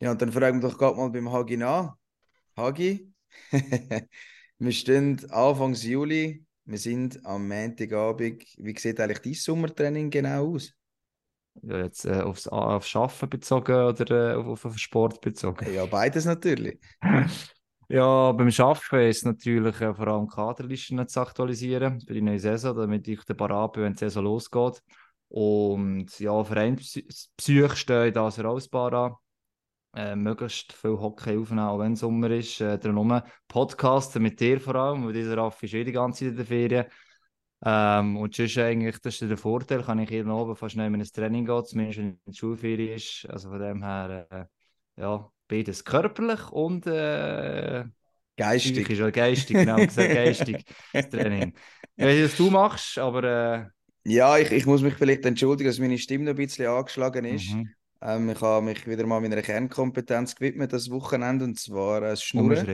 Ja, und dann fragen wir doch gerade mal beim Hagi nach. Hagi, wir stehen Anfang Juli, wir sind am Montagabend. Wie sieht eigentlich dein Sommertraining genau aus? Ja, jetzt äh, aufs, aufs Arbeiten bezogen oder äh, auf, auf Sport bezogen? Ja, beides natürlich. ja, beim Arbeiten ist es natürlich äh, vor allem Kaderlisten zu aktualisieren für die neue Saison, damit ich den parat bin, wenn die Saison losgeht. Und ja, Vereinspsych steht das raus an äh, möglichst viel Hockey aufnehmen, auch wenn es Sommer ist. Äh, darum Podcasten mit dir vor allem, weil dieser Raffi ist eh die ganze Zeit in der Ferien. Ähm, und sonst eigentlich, das ist der Vorteil, kann ich hier oben fast nicht mehr ins Training gehen, zumindest wenn die Schulferie ist. Also von dem her, äh, ja, beides körperlich und äh, geistig. Psychisch, oder geistig, genau gesagt, geistig, das Training. Ich weiß nicht, was du machst, aber... Äh, ja, ich, ich muss mich vielleicht entschuldigen, dass meine Stimme noch ein bisschen angeschlagen ist. Mhm. Ähm, ich habe mich wieder mal meiner Kernkompetenz gewidmet das Wochenende und zwar das Schnurren.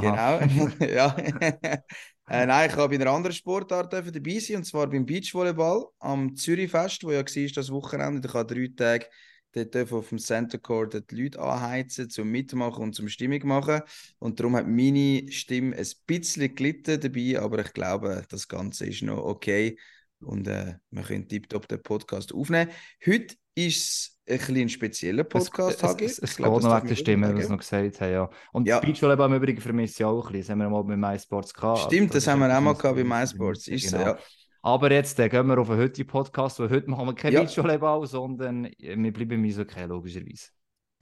Genau. ja. äh, nein, ich habe in einer anderen Sportart dabei sein und zwar beim Beachvolleyball am Zürichfest, wo ja war das Wochenende. Ich habe drei Tage dort auf dem Center Court die Leute anheizen, zum Mitmachen und zum Stimmung machen. Und darum hat meine Stimme ein bisschen gelitten dabei, aber ich glaube, das Ganze ist noch okay und äh, wir können tiptop den Podcast aufnehmen. Heute ist es ein bisschen spezieller Podcast, Hagi. Es, es, es, es geht noch wegen der Stimme, wie wir es noch gesagt haben. Ja. Und ja. Beachvolleyball im Übrigen vermisse ich auch ein bisschen. Das haben wir mal bei MySports gehabt. Stimmt, das, das haben wir auch mal gehabt bei MySports. Ist genau. ja. Aber jetzt äh, gehen wir auf den heutigen Podcast, weil heute machen wir kein ja. Beachvolleyball, sondern äh, wir bleiben im Eishockey, logischerweise.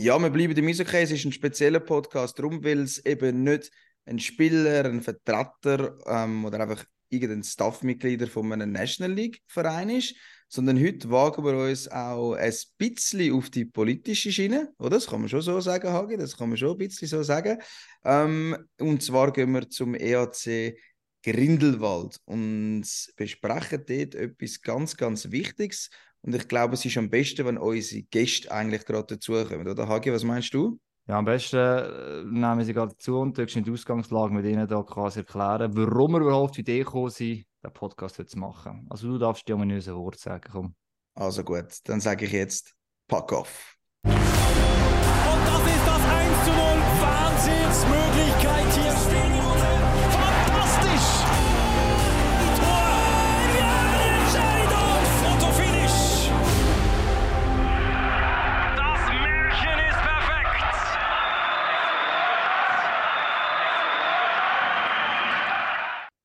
Ja, wir bleiben im Eishockey. Es ist ein spezieller Podcast, darum, weil es eben nicht ein Spieler, ein Vertreter ähm, oder einfach irgendein Staffmitglied von einem National League Verein ist, sondern heute wagen wir uns auch ein bisschen auf die politische Schiene, oder? Das kann man schon so sagen, Hagi, das kann man schon ein bisschen so sagen. Ähm, und zwar gehen wir zum EAC Grindelwald und besprechen dort etwas ganz, ganz Wichtiges. Und ich glaube, es ist am besten, wenn unsere Gäste eigentlich gerade dazukommen, oder Hagi, was meinst du? Ja, am besten äh, nehmen sie gerade dazu und die Ausgangslage mit ihnen da quasi erklären, warum wir überhaupt die Idee gekommen sind, den Podcast zu machen. Also du darfst dir mal ein Wort sagen, komm. Also gut, dann sage ich jetzt, pack off. Und das ist das 1 zu 0. Wahnsinnsmöglichkeit hier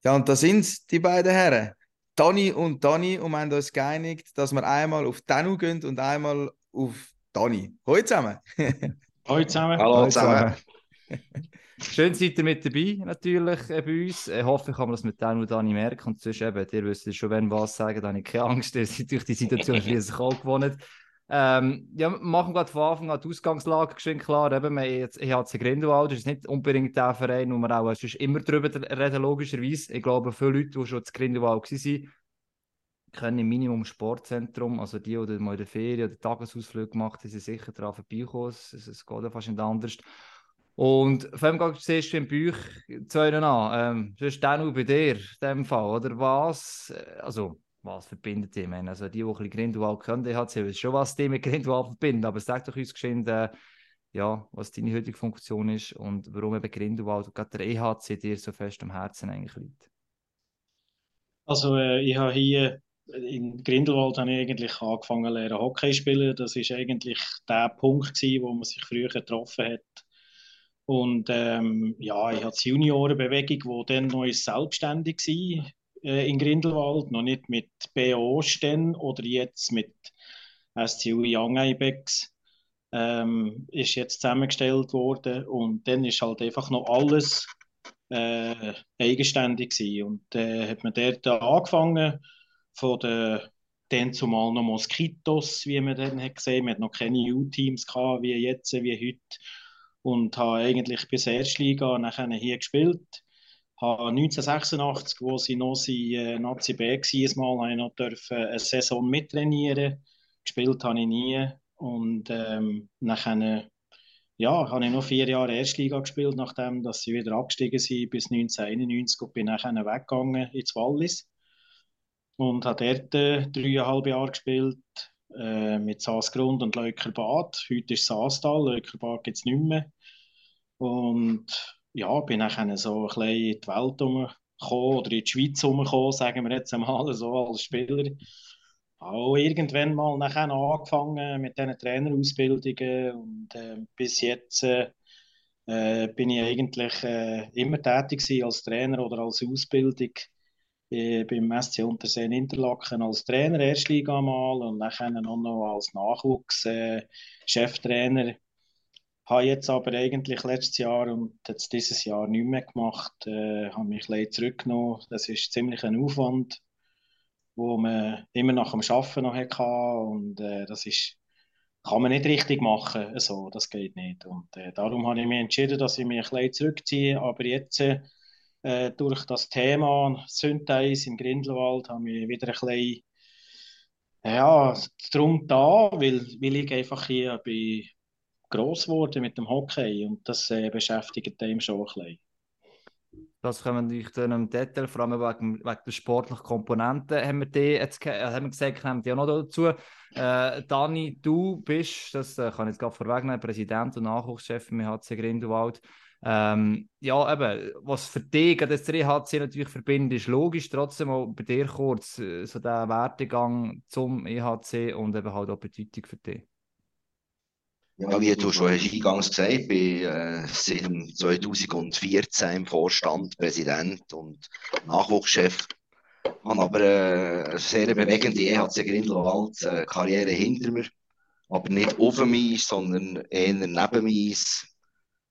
Ja, und da sind die beiden Herren. Dani und Dani und wir haben uns geeinigt, dass wir einmal auf Danu gehen und einmal auf Dani. Hallo zusammen. Hallo zusammen. Hallo zusammen. Schön seid ihr mit dabei, natürlich äh, bei uns. Ich hoffe, ich kann man das mit Danu und Dani merken. Und sonst eben, ihr wisst schon, wenn was sagen, dann habe ich keine Angst. Ihr seid durch die Situation schließlich auch gewonnen. Ähm, ja, machen gerade von Anfang an die Ausgangslage geschwind klar. Eben, wir jetzt EHC Grindelwald das ist nicht unbedingt der Verein, wo wir auch sonst immer drüber reden, logischerweise. Ich glaube, viele Leute, die schon zu Grindelwald waren, kennen im Minimum Sportzentrum. Also die, die mal in der Ferien oder Tagesausflug gemacht haben, sind sicher daran vorbeigekommen. Es, geht ja fast nicht anders. Und vor allem siehst du im Buch zwei an. Ähm, sonst dann auch bei dir, in dem Fall, oder was? Also, was verbindet die? meine, also die, die ein bisschen Grindelwald können, die hat schon, was die mit Grindelwald verbinden. Aber sag doch uns geschwind, äh, ja, was deine heutige Funktion ist und warum eben Grindelwald und gerade der EHC dir so fest am Herzen eigentlich liegt. Also äh, ich habe hier in Grindelwald habe ich eigentlich angefangen lernen Hockey spielen. Das ist eigentlich der Punkt gewesen, wo man sich früher getroffen hat. Und ähm, ja, ich hatte die Juniorenbewegung, die dann noch selbstständig war äh, in Grindelwald, noch nicht mit BO stehen oder jetzt mit SCU Young Ibex, ähm, ist jetzt zusammengestellt worden und dann ist halt einfach noch alles äh, eigenständig gewesen. und äh, hat man dort angefangen von den dann zumal noch Moskitos, wie man dann hat gesehen, man hat noch keine U-Teams wie jetzt, wie heute und habe eigentlich bis Erstliga nachher hier gespielt habe 1986, wo sie noch sie, äh, Nazi B war, mal, noch dürfen eine Saison mittrainieren. Gespielt habe ich nie. Und ähm, nachher ja, habe ich noch vier Jahre Erstliga gespielt, nachdem dass sie wieder abgestiegen sind bis 1991 und bin nachher weggegangen ins Wallis. Und habe dort äh, dreieinhalb Jahre gespielt. äh, mit Saasgrund und Leukerbad. Heute ist Saastal, Leukerbad gibt es nicht mehr. Und ja, bin dann so ein bisschen in die Welt umgekommen oder in die Schweiz umgekommen, sagen wir jetzt einmal so als Spieler. Auch irgendwann mal nachher angefangen mit diesen Trainerausbildungen und äh, bis jetzt äh, äh, bin ich eigentlich äh, immer tätig als Trainer oder als Ausbildung äh, beim SC Unterseen Interlaken als Trainer Erstliga mal und dann auch noch als Nachwuchs äh, Cheftrainer. Habe jetzt aber eigentlich letztes Jahr und jetzt dieses Jahr nicht mehr gemacht, äh, habe mich ein zurückgenommen. Das ist ziemlich ein Aufwand, wo man immer nach dem Arbeiten noch hatte und äh, das ist kann man nicht richtig machen. So, das geht nicht. Und äh, darum habe ich mich entschieden, dass ich mich ein zurückziehe. Aber jetzt äh, durch das Thema Synthese in Grindelwald habe ich wieder ein bisschen ja, darum da, weil, weil ich einfach hier bin gross geworden mit dem Hockey und das äh, beschäftigt einem schon ein bisschen. Das können wir dann im Detail, vor allem wegen, wegen der sportlichen Komponenten, haben wir, die jetzt, äh, haben wir gesagt, nehmen die auch noch dazu. Äh, Dani, du bist, das äh, kann ich jetzt gerade vorwegnehmen, Präsident und Nachwuchschef im HC Grindelwald. Ähm, ja, eben, was für dich das 3HC natürlich verbindet, ist logisch. Trotzdem auch bei dir kurz äh, so der Werdegang zum EHC und eben halt auch Bedeutung für dich. Ja, wie du schon eingangs gesagt hast, bin äh, seit 2014 im Vorstand, Präsident und Nachwuchschef. Habe aber äh, eine sehr bewegende EHC Grindelwald äh, Karriere hinter mir. Aber nicht auf dem Eis, sondern eher neben dem Eis.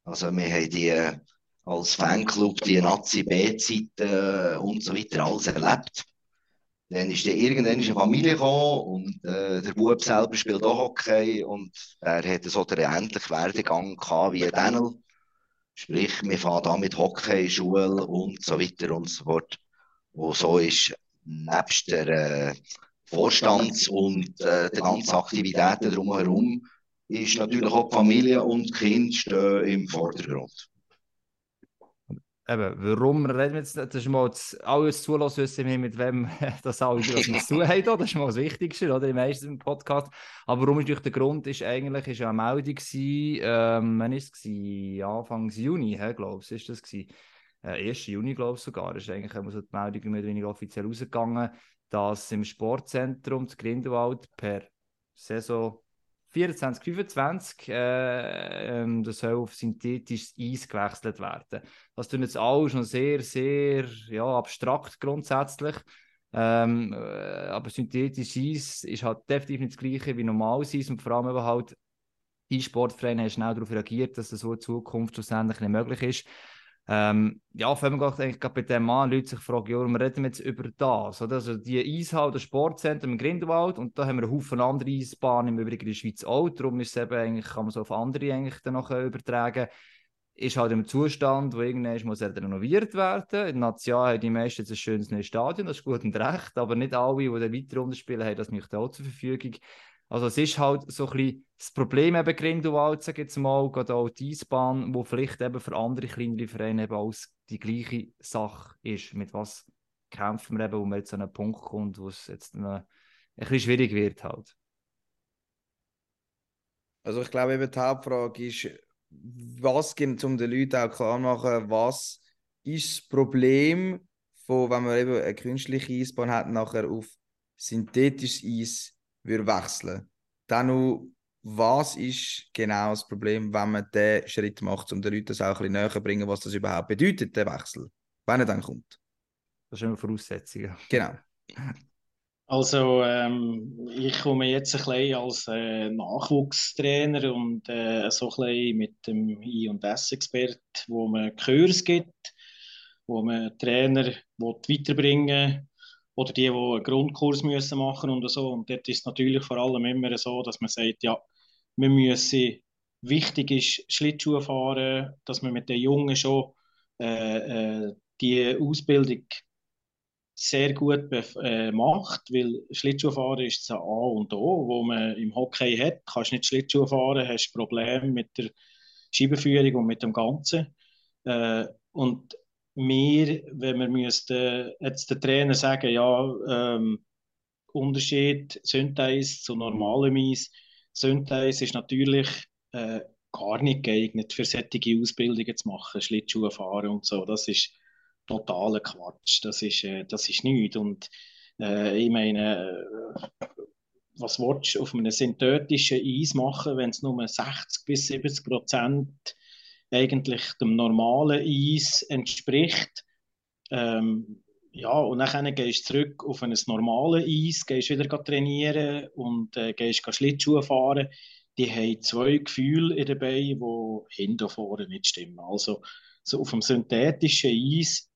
Also wir haben die äh, als Fanclub die Nazi-B-Zeiten und so weiter alles erlebt. Dann ist dann irgendwann eine Familie gekommen und äh, der Bub selber spielt auch Hockey und er hat so den ähnlichen Werdegang gehabt wie Daniel. Sprich, wir fahren da mit Hockey, Schule und so weiter und so fort. Und so ist nebst der äh, Vorstands- und äh, den ganzen Aktivitäten drumherum ist natürlich auch die Familie und Kinder stehen im Vordergrund eben, warum reden wir jetzt, das ist mal das, alles zulassen, wissen mit wem das alle was wir zu haben, das ist mal das Wichtigste, oder, im meisten Podcast. Aber warum ist natürlich der Grund, ist eigentlich, ist eine Meldung gewesen, ähm, wann ist es gewesen? Anfang Juni, glaube ich, ist das gewesen. Äh, 1. Juni, glaube ich sogar, ist eigentlich so die Meldung mehr oder weniger offiziell rausgegangen, dass im Sportzentrum zu Grindelwald per Saison 24, 25, äh, ähm, das soll auf synthetisches Eis gewechselt werden. Das tun jetzt alle schon sehr, sehr ja, abstrakt grundsätzlich. Ähm, äh, aber synthetisches Eis ist halt definitiv nicht das gleiche wie normales Eis und vor allem eben halt die Sportvereine haben schnell darauf reagiert, dass das so in Zukunft schlussendlich nicht möglich ist. Ähm, ja, wenn man eigentlich gerade bei dem Mann Leute sich fragen, ja, wir reden jetzt über das. Oder? Also die Eishalle, das Sportzentrum im Grindelwald und da haben wir einen Haufen andere Eisbahnen, im Übrigen in der Schweiz auch. Darum ist es eben eigentlich, kann man so auf andere eigentlich dann noch übertragen. Ist halt im Zustand, wo irgendwann muss er renoviert werden. In Nazia haben die meisten jetzt ein schönes neues Stadion, das ist gut und recht, aber nicht alle, die dann weiter runterspielen, haben das nicht auch zur Verfügung. Also es ist halt so ein bisschen das Problem eben Grindelwald, sage jetzt mal, gerade auch die Eisbahn, wo vielleicht eben für andere kleinere Vereine eben auch die gleiche Sache ist. Mit was kämpfen wir eben, wo man jetzt an einen Punkt kommt, wo es jetzt ein bisschen schwierig wird halt. Also ich glaube eben die Hauptfrage ist, was gibt um den Leuten auch klar machen, was ist das Problem von, wenn man eben eine künstliche Eisbahn hat, nachher auf synthetisches Eis würde wechseln. Dann noch, was ist genau das Problem, wenn man diesen Schritt macht, um den Leuten das auch ein bisschen näher zu bringen, was das überhaupt bedeutet, der Wechsel, wenn er dann kommt. Das ist immer Voraussetzung. Genau. Also ähm, ich komme jetzt ein bisschen als äh, Nachwuchstrainer und äh, so ein bisschen mit dem I- und S-Expert, wo man Kurs gibt, wo man Trainer weiterbringen oder die, die einen Grundkurs müssen machen und so. Und dort ist es natürlich vor allem immer so, dass man sagt, ja, wir müssen, wichtig ist Schlittschuh fahren, dass man mit den Jungen schon äh, äh, die Ausbildung sehr gut äh, macht, weil Schlittschuhfahren ist das A und O, wo man im Hockey hat. Du kannst nicht Schlittschuh fahren, hast Probleme mit der Scheibenführung und mit dem Ganzen. Äh, und wir, wenn wir müssten jetzt der Trainer sagen, ja, ähm, Unterschied Syntheis zu normalem Eis. Syntheis ist natürlich äh, gar nicht geeignet, für solche Ausbildungen zu machen, Schlittschuhe fahren und so. Das ist totaler Quatsch. Das ist, äh, das ist nichts. Und äh, ich meine, äh, was willst du auf einem synthetischen Eis machen, wenn es nur 60 bis 70 Prozent eigentlich dem normalen Eis entspricht? Ähm, ja, und dann gehst du zurück auf ein normales Eis, gehst wieder trainieren und äh, gehst Schlittschuhe fahren. Die haben zwei Gefühle in den Beinen, die hinten und vorne nicht stimmen. Also so auf dem synthetischen Eis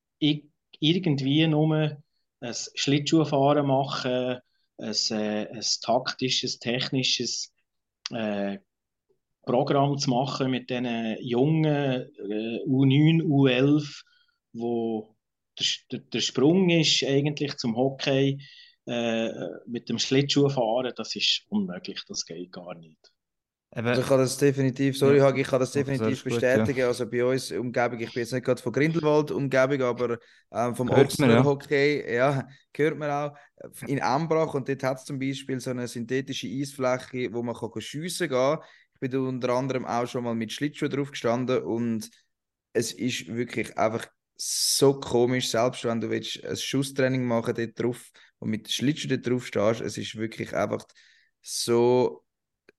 irgendwie nur ein Schlittschuhfahren machen, ein, äh, ein taktisches, technisches äh, Programm zu machen mit diesen jungen äh, U9, U11, wo der, der, Sprung ist eigentlich zum Hockey äh, mit dem Schlittschuhfahren, das ist unmöglich, das geht gar nicht. Also ich kann das definitiv, sorry, ja. ich kann das definitiv bestätigen. Gut, ja. Also bei uns Umgebung, ich bin jetzt nicht gerade von Grindelwald Umgebung, aber ähm, vom Ochsner Hockey, ja, gehört man auch. In Ambrach und dort hat es zum Beispiel so eine synthetische Eisfläche, wo man kann schiessen kann. Bin unter anderem auch schon mal mit Schlittschuhen drauf gestanden und es ist wirklich einfach so komisch, selbst wenn du willst, ein Schusstraining machen dort drauf und mit Schlittschuhen dort drauf stehst, es ist wirklich einfach so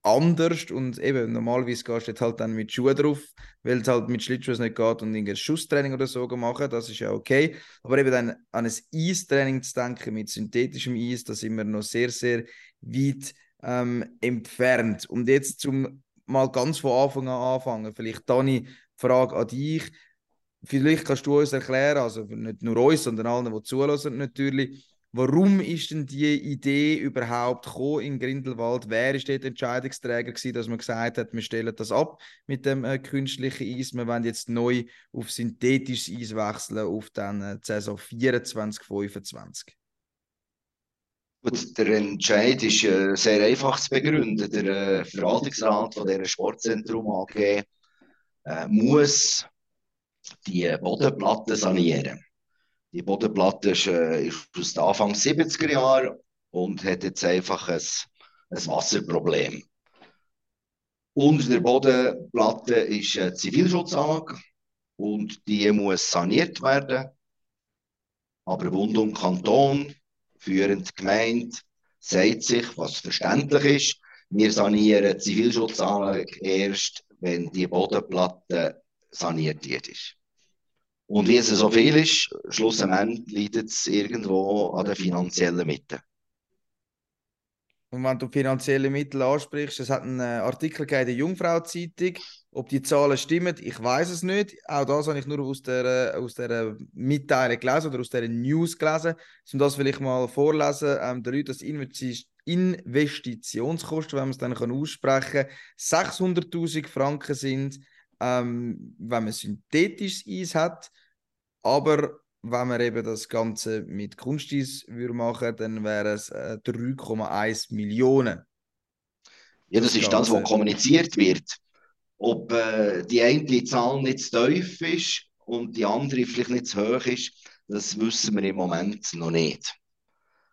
anders und eben normalerweise gehst du halt dann mit Schuhen drauf, weil es halt mit Schlittschuhen nicht geht und ein Schusstraining oder so machen, das ist ja okay. Aber eben dann an ein Eistraining zu denken mit synthetischem Eis, da sind wir noch sehr, sehr weit ähm, entfernt. Und jetzt zum mal ganz von Anfang an anfangen, vielleicht Dani, Frage an dich. Vielleicht kannst du uns erklären, also nicht nur uns, sondern allen, die zulassen natürlich, Warum ist denn die Idee überhaupt gekommen in Grindelwald? Wer ist dort Entscheidungsträger gewesen, dass man gesagt hat, wir stellen das ab mit dem äh, künstlichen Eis, wir wollen jetzt neu auf synthetisches Eis wechseln auf dann äh, Saison 24, 25? Gut, der Entscheid ist äh, sehr einfach zu begründen. Der äh, Verwaltungsrat von der Sportzentrum AG äh, muss die Bodenplatte sanieren. Die Bodenplatte ist, äh, ist aus den Anfang 70er Jahren und hat jetzt einfach ein, ein Wasserproblem. Unter der Bodenplatte ist eine Zivilschutzanlage und die muss saniert werden. Aber Bund und Kanton, führend Gemeinde, sagt sich, was verständlich ist, wir sanieren Zivilschutzanlage erst, wenn die Bodenplatte saniert ist. Und wie es so viel ist, schlussendlich leidet es irgendwo an den finanziellen Mitteln. Und wenn du finanzielle Mittel ansprichst, es hat einen äh, Artikel in der Jungfrau-Zeitung. Ob die Zahlen stimmen, ich weiß es nicht. Auch das habe ich nur aus der, aus der Mitteilung gelesen oder aus der News gelesen. Um das will ich mal vorlesen, ähm, der Leute, dass Investitionskosten, wenn man es dann kann aussprechen kann, 600.000 Franken sind ähm, wenn man synthetisches Eis hat. Aber wenn man eben das Ganze mit Kunsteis würde machen, dann wäre es äh, 3,1 Millionen. Ja, das, das ist das, was kommuniziert wird. Ob äh, die eine Zahl nicht zu tief ist und die andere vielleicht nicht zu hoch ist, das wissen wir im Moment noch nicht.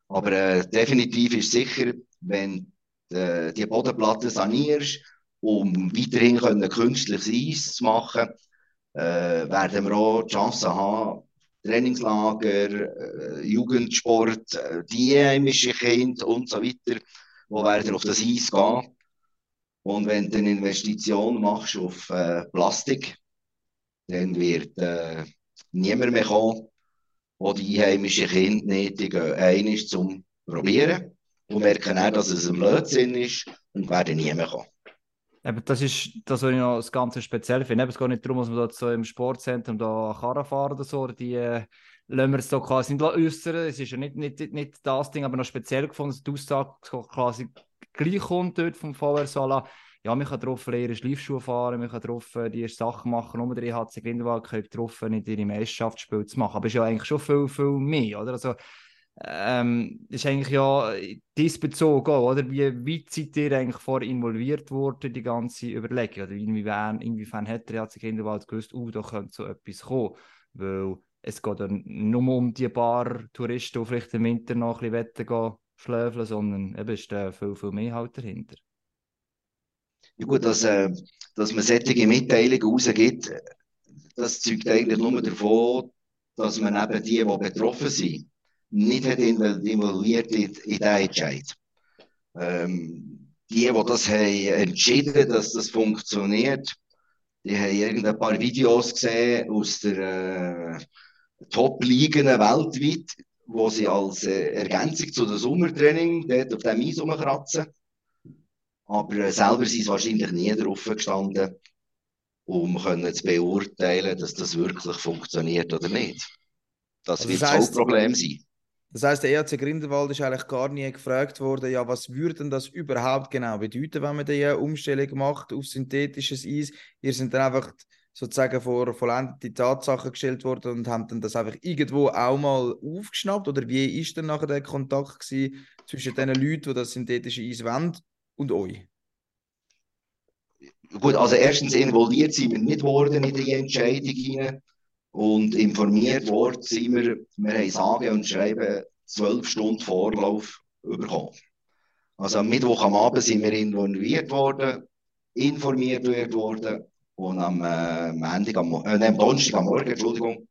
Aber äh, definitiv ist sicher, wenn äh, die Bodenplatte sanierst um weiterhin können künstliches Eis zu machen, äh, werden wir auch die Chance haben, Trainingslager, äh, Jugendsport, äh, die einheimischen Kinder und so weiter, die werden auf das Eis gehen. Und wenn du eine Investition machst auf äh, Plastik, dann wird äh, niemand mehr kommen, wo die einheimischen Kinder nötigen, eines zum Probieren und merken auch, dass es ein Blödsinn ist und werden nie mehr kommen. Eben, das ist das, was ich noch das Ganze speziell finde. es geht nicht darum, dass man da so im Sportzentrum da Karren fahren oder so. Oder die äh, lassen wir es so quasi nicht äußern. Es ist ja nicht, nicht, nicht das Ding, aber noch speziell gefunden, dass die Aussage quasi gleich kommt dort vom VR Sala. Ja, man kann drauf ihre Schleifschuhe fahren, man kann drauf äh, die Sachen machen, um der EHC Grindelwald drauf nicht ihre Meisterschaftsspiele zu machen. Aber es ist ja eigentlich schon viel, viel mehr, oder? Also, ähm, ist eigentlich ja diesbezogen, oder? Wie weit seid ihr eigentlich vor involviert worden, die ganze Überlegung? Oder inwiefern, inwiefern hat der HC Kinderwald gewusst, oh, da könnte so etwas kommen? Weil es geht dann nur um die paar Touristen, die vielleicht im Winter noch ein bisschen gehen schläfeln, sondern eben ist da viel, viel mehr halt dahinter. Ja gut, dass, äh, dass man solche Mitteilungen rausgibt, das zeugt eigentlich nur davon, dass man eben die, die betroffen sind, nicht hat involviert in, in diesen Entscheid. Ähm, die, die das haben entschieden, dass das funktioniert, die haben irgendein paar Videos gesehen aus der äh, Top-Ligen weltweit, wo sie als äh, Ergänzung zu dem Sommertraining dort auf dem Eis rumkratzen. Aber äh, selber sind sie wahrscheinlich nie drauf gestanden, um können zu beurteilen, dass das wirklich funktioniert oder nicht. Das also wird das heisst, Problem sein. Das heißt, der ERC Grindelwald ist eigentlich gar nie gefragt worden, ja, was würde denn das überhaupt genau bedeuten, wenn man die Umstellung macht auf synthetisches Eis? Ihr sind dann einfach sozusagen vor vollendete Tatsachen gestellt worden und haben dann das einfach irgendwo auch mal aufgeschnappt? Oder wie ist dann nachher der Kontakt gewesen zwischen den Leuten, die das synthetische Eis wollen und euch? Gut, also erstens involviert sind wir nicht worden in die Entscheidung hinein und informiert worden sind wir, wir haben sagen und schreiben zwölf Stunden Vorlauf bekommen. Also am Mittwoch am Abend sind wir involviert worden, informiert worden und am, äh, Montag, am, äh, am Donnerstag am Morgen, Entschuldigung,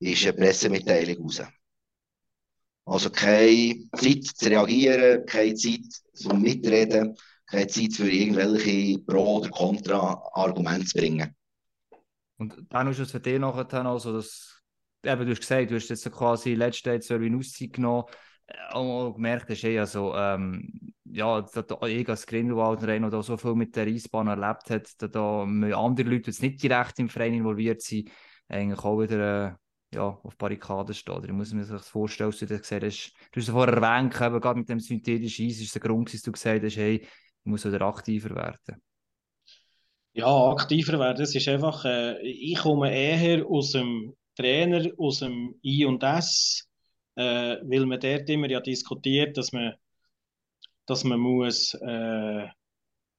ist eine Pressemitteilung raus. Also keine Zeit zu reagieren, keine Zeit zum Mitreden, keine Zeit für irgendwelche Pro- oder Contra-Argumente zu bringen. Und dann ist es für dich nachher also, dass, eben, du hast gesagt, du hast jetzt quasi letzte Zeit eine Auszeit genommen äh, und gemerkt hast, hey, also, ähm, ja, dass ich als Grindelwald Rennen da so viel mit der Eisbahn erlebt hat, da, da andere Leute, die nicht direkt im Verein involviert sind, eigentlich auch wieder äh, ja, auf Barrikaden stehen. Ich muss mir das vorstellen, dass du das gesehen hast. Du hast es vorher erwähnt, eben, gerade mit dem synthetischen Eis ist der Grund, dass du gesagt hast, hey, ich muss wieder aktiver werden. Ja, aktiver werden, das ist einfach, äh, ich komme eher aus dem Trainer, aus dem I und S, äh, weil man dort immer ja diskutiert, dass man, dass man muss, äh,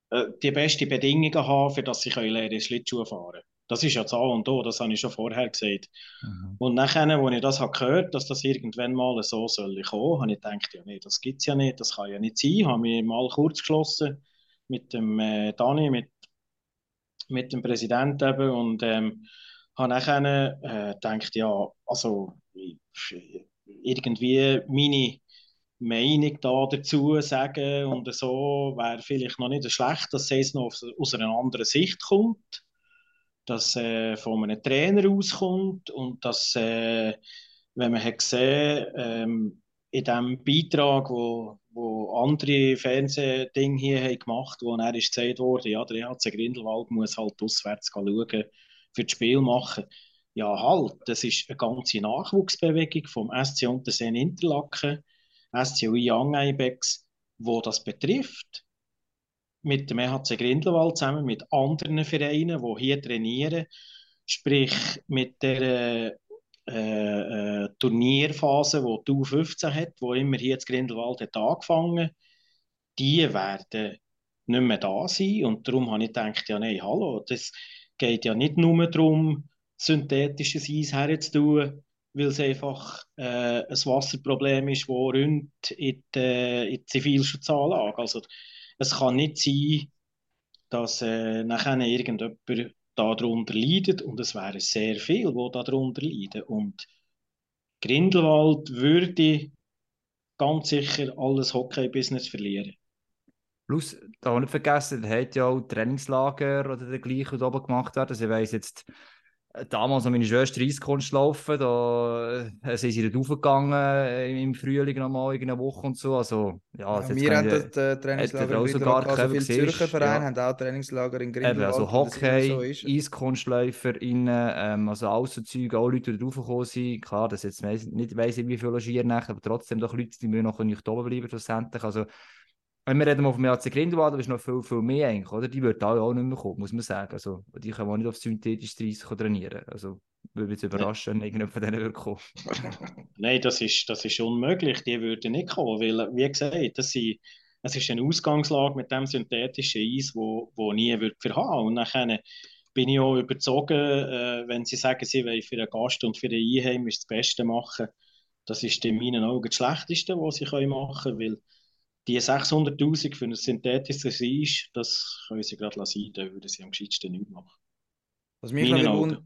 äh die besten Bedingungen haben, für dass sie lernen Schlittschuh fahren Das ist ja das A und O, das habe ich schon vorher gesagt. Mhm. Und nachher, als ich das habe gehört dass das irgendwann mal so soll kommen, habe ich gedacht, ja nee, das gibt es ja nicht, das kann ja nicht sein. Ich habe mich mal kurz geschlossen mit dem äh, Dani, mit, mit dem Präsidenten eben und ähm, habe nachher äh, gedacht, ja, also irgendwie meine Meinung da dazu sagen und so wäre vielleicht noch nicht schlecht, dass es noch aus einer anderen Sicht kommt, dass äh, von einem Trainer auskommt und dass, äh, wenn man hat gesehen ähm, in dem Beitrag, wo, wo andere Fernsehdinge hier haben gemacht haben, wo er gesagt wurde, ja, der EHC Grindelwald muss halt auswärts schauen, für das Spiel machen. Ja, halt, das ist eine ganze Nachwuchsbewegung vom SC Unterseen Interlaken, SCUI Young Ibex, wo das betrifft. Mit dem EHC Grindelwald zusammen, mit anderen Vereinen, die hier trainieren, sprich mit der äh, äh, Turnierphase, die die U15 hat, wo immer hier das Grindelwald hat angefangen, die werden nicht mehr da sein. Und darum habe ich gedacht, ja nein, hallo, das geht ja nicht nur darum, synthetisches Eis herzutun, weil es einfach äh, ein Wasserproblem ist, das rund in die, in die Zivilschutzanlage. Also es kann nicht sein, dass äh, nachher irgendjemand darunter leidet und es wären sehr viele, die darunter leiden. Und Grindelwald würde ganz sicher alles Hockey-Business verlieren. Plus, da nicht vergessen, der hat ja auch Trainingslager oder dergleichen oben gemacht werden. Also ich weiss jetzt, damals noch meine Schwester Eiskunst laufen, da äh, sind sie nicht aufgegangen äh, im Frühling noch mal eine Woche und so. Also, ja, ja wir haben das äh, Trainingslager in Grindelwald, also viele Zürcher Vereine ja. haben auch Trainingslager in Grindelwald. Eben, also Hockey, so EiskunstläuferInnen, ähm, also Aussenzüge, auch Leute, die draufgekommen sind. Klar, das jetzt nicht weiss ich, wie viele logieren aber trotzdem doch Leute, die müssen noch nicht oben bleiben schlussendlich. Also, wenn wir reden mal vom AC Grindelwald, aber ist noch viel, viel mehr eigentlich, oder? Die würden alle auch nicht mehr kommen, muss man sagen. Also, die können auch nicht auf synthetisches Reis trainieren. Also, würde mich überraschen, wenn irgendjemand von denen würde kommen. Nein, das ist, das ist unmöglich. Die würden nicht kommen, weil, wie gesagt, das sind, es ist eine Ausgangslage mit dem synthetischen Eis, wo, wo nie wird verhauen. Und dann bin ich auch überzogen, äh, wenn sie sagen, sie wollen für einen Gast und für den Einheim das Beste machen, Das ist in meinen Augen das Schlechteste, was sie machen können, weil die 600'000 für ein synthetisches Eis, das können sie gerade lassen, da würden sie am gescheitsten nichts machen. Was mich noch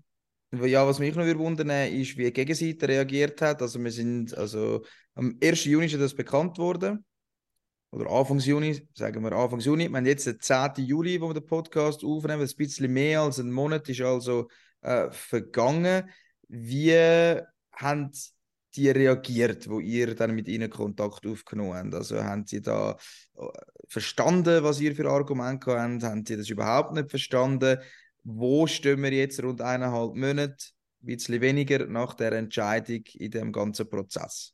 ja, was mich noch wundern ist, wie die Gegenseite reagiert hat. Also wir sind, also am 1. Juni ist das bekannt worden. Oder Anfang Juni, sagen wir Anfang Juni. Wir haben jetzt den 10. Juli, wo wir den Podcast aufnehmen. Ein bisschen mehr als ein Monat ist also äh, vergangen. Wie haben die reagiert, wo ihr dann mit ihnen Kontakt aufgenommen habt? Also haben sie da äh, verstanden, was ihr für Argumente habt? Haben sie das überhaupt nicht verstanden? Wo stehen wir jetzt rund eineinhalb Monate, ein bisschen weniger nach der Entscheidung in dem ganzen Prozess?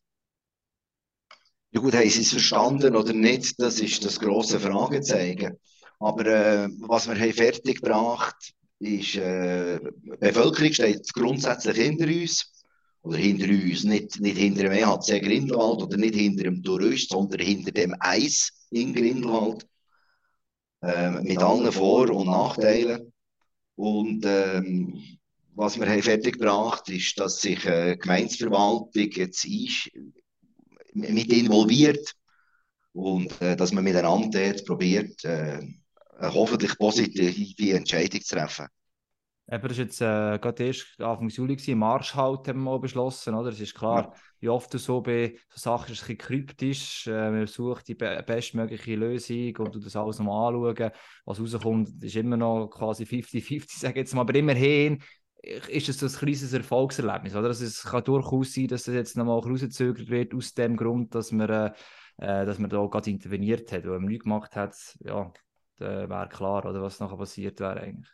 Ja gut, haben sie es verstanden oder nicht, das ist das große Fragezeichen. Aber äh, was wir haben fertig gebracht, ist, äh, die Bevölkerung steht grundsätzlich hinter uns. Oder hinter uns, nicht, nicht hinter dem EHC Grindelwald oder nicht hinter dem Tourist, sondern hinter dem Eis in Grindelwald. Äh, mit allen Vor- und Nachteilen. Und ähm, was wir haben fertig gebracht ist, dass sich äh, Gemeinsverwaltung jetzt ist, mit involviert und äh, dass man miteinander probiert, äh, eine hoffentlich positive Entscheidung zu treffen. Eben, das war jetzt äh, gerade erst Anfang Juli, im Marsch halt haben wir beschlossen, oder? Es ist klar, ja. wie oft du so bei so Sachen ist es ein bisschen kryptisch, äh, man sucht die be bestmögliche Lösung und du das alles nochmal anschauen, was rauskommt, ist immer noch quasi 50-50, sage ich jetzt mal, aber immerhin ist es so ein kleines Erfolgserlebnis, oder? Also es kann durchaus sein, dass das jetzt nochmal rausgezögert wird, aus dem Grund, dass man, äh, äh dass man da gerade interveniert hat, weil man nichts gemacht hat, ja, wäre klar, oder was nachher passiert wäre eigentlich.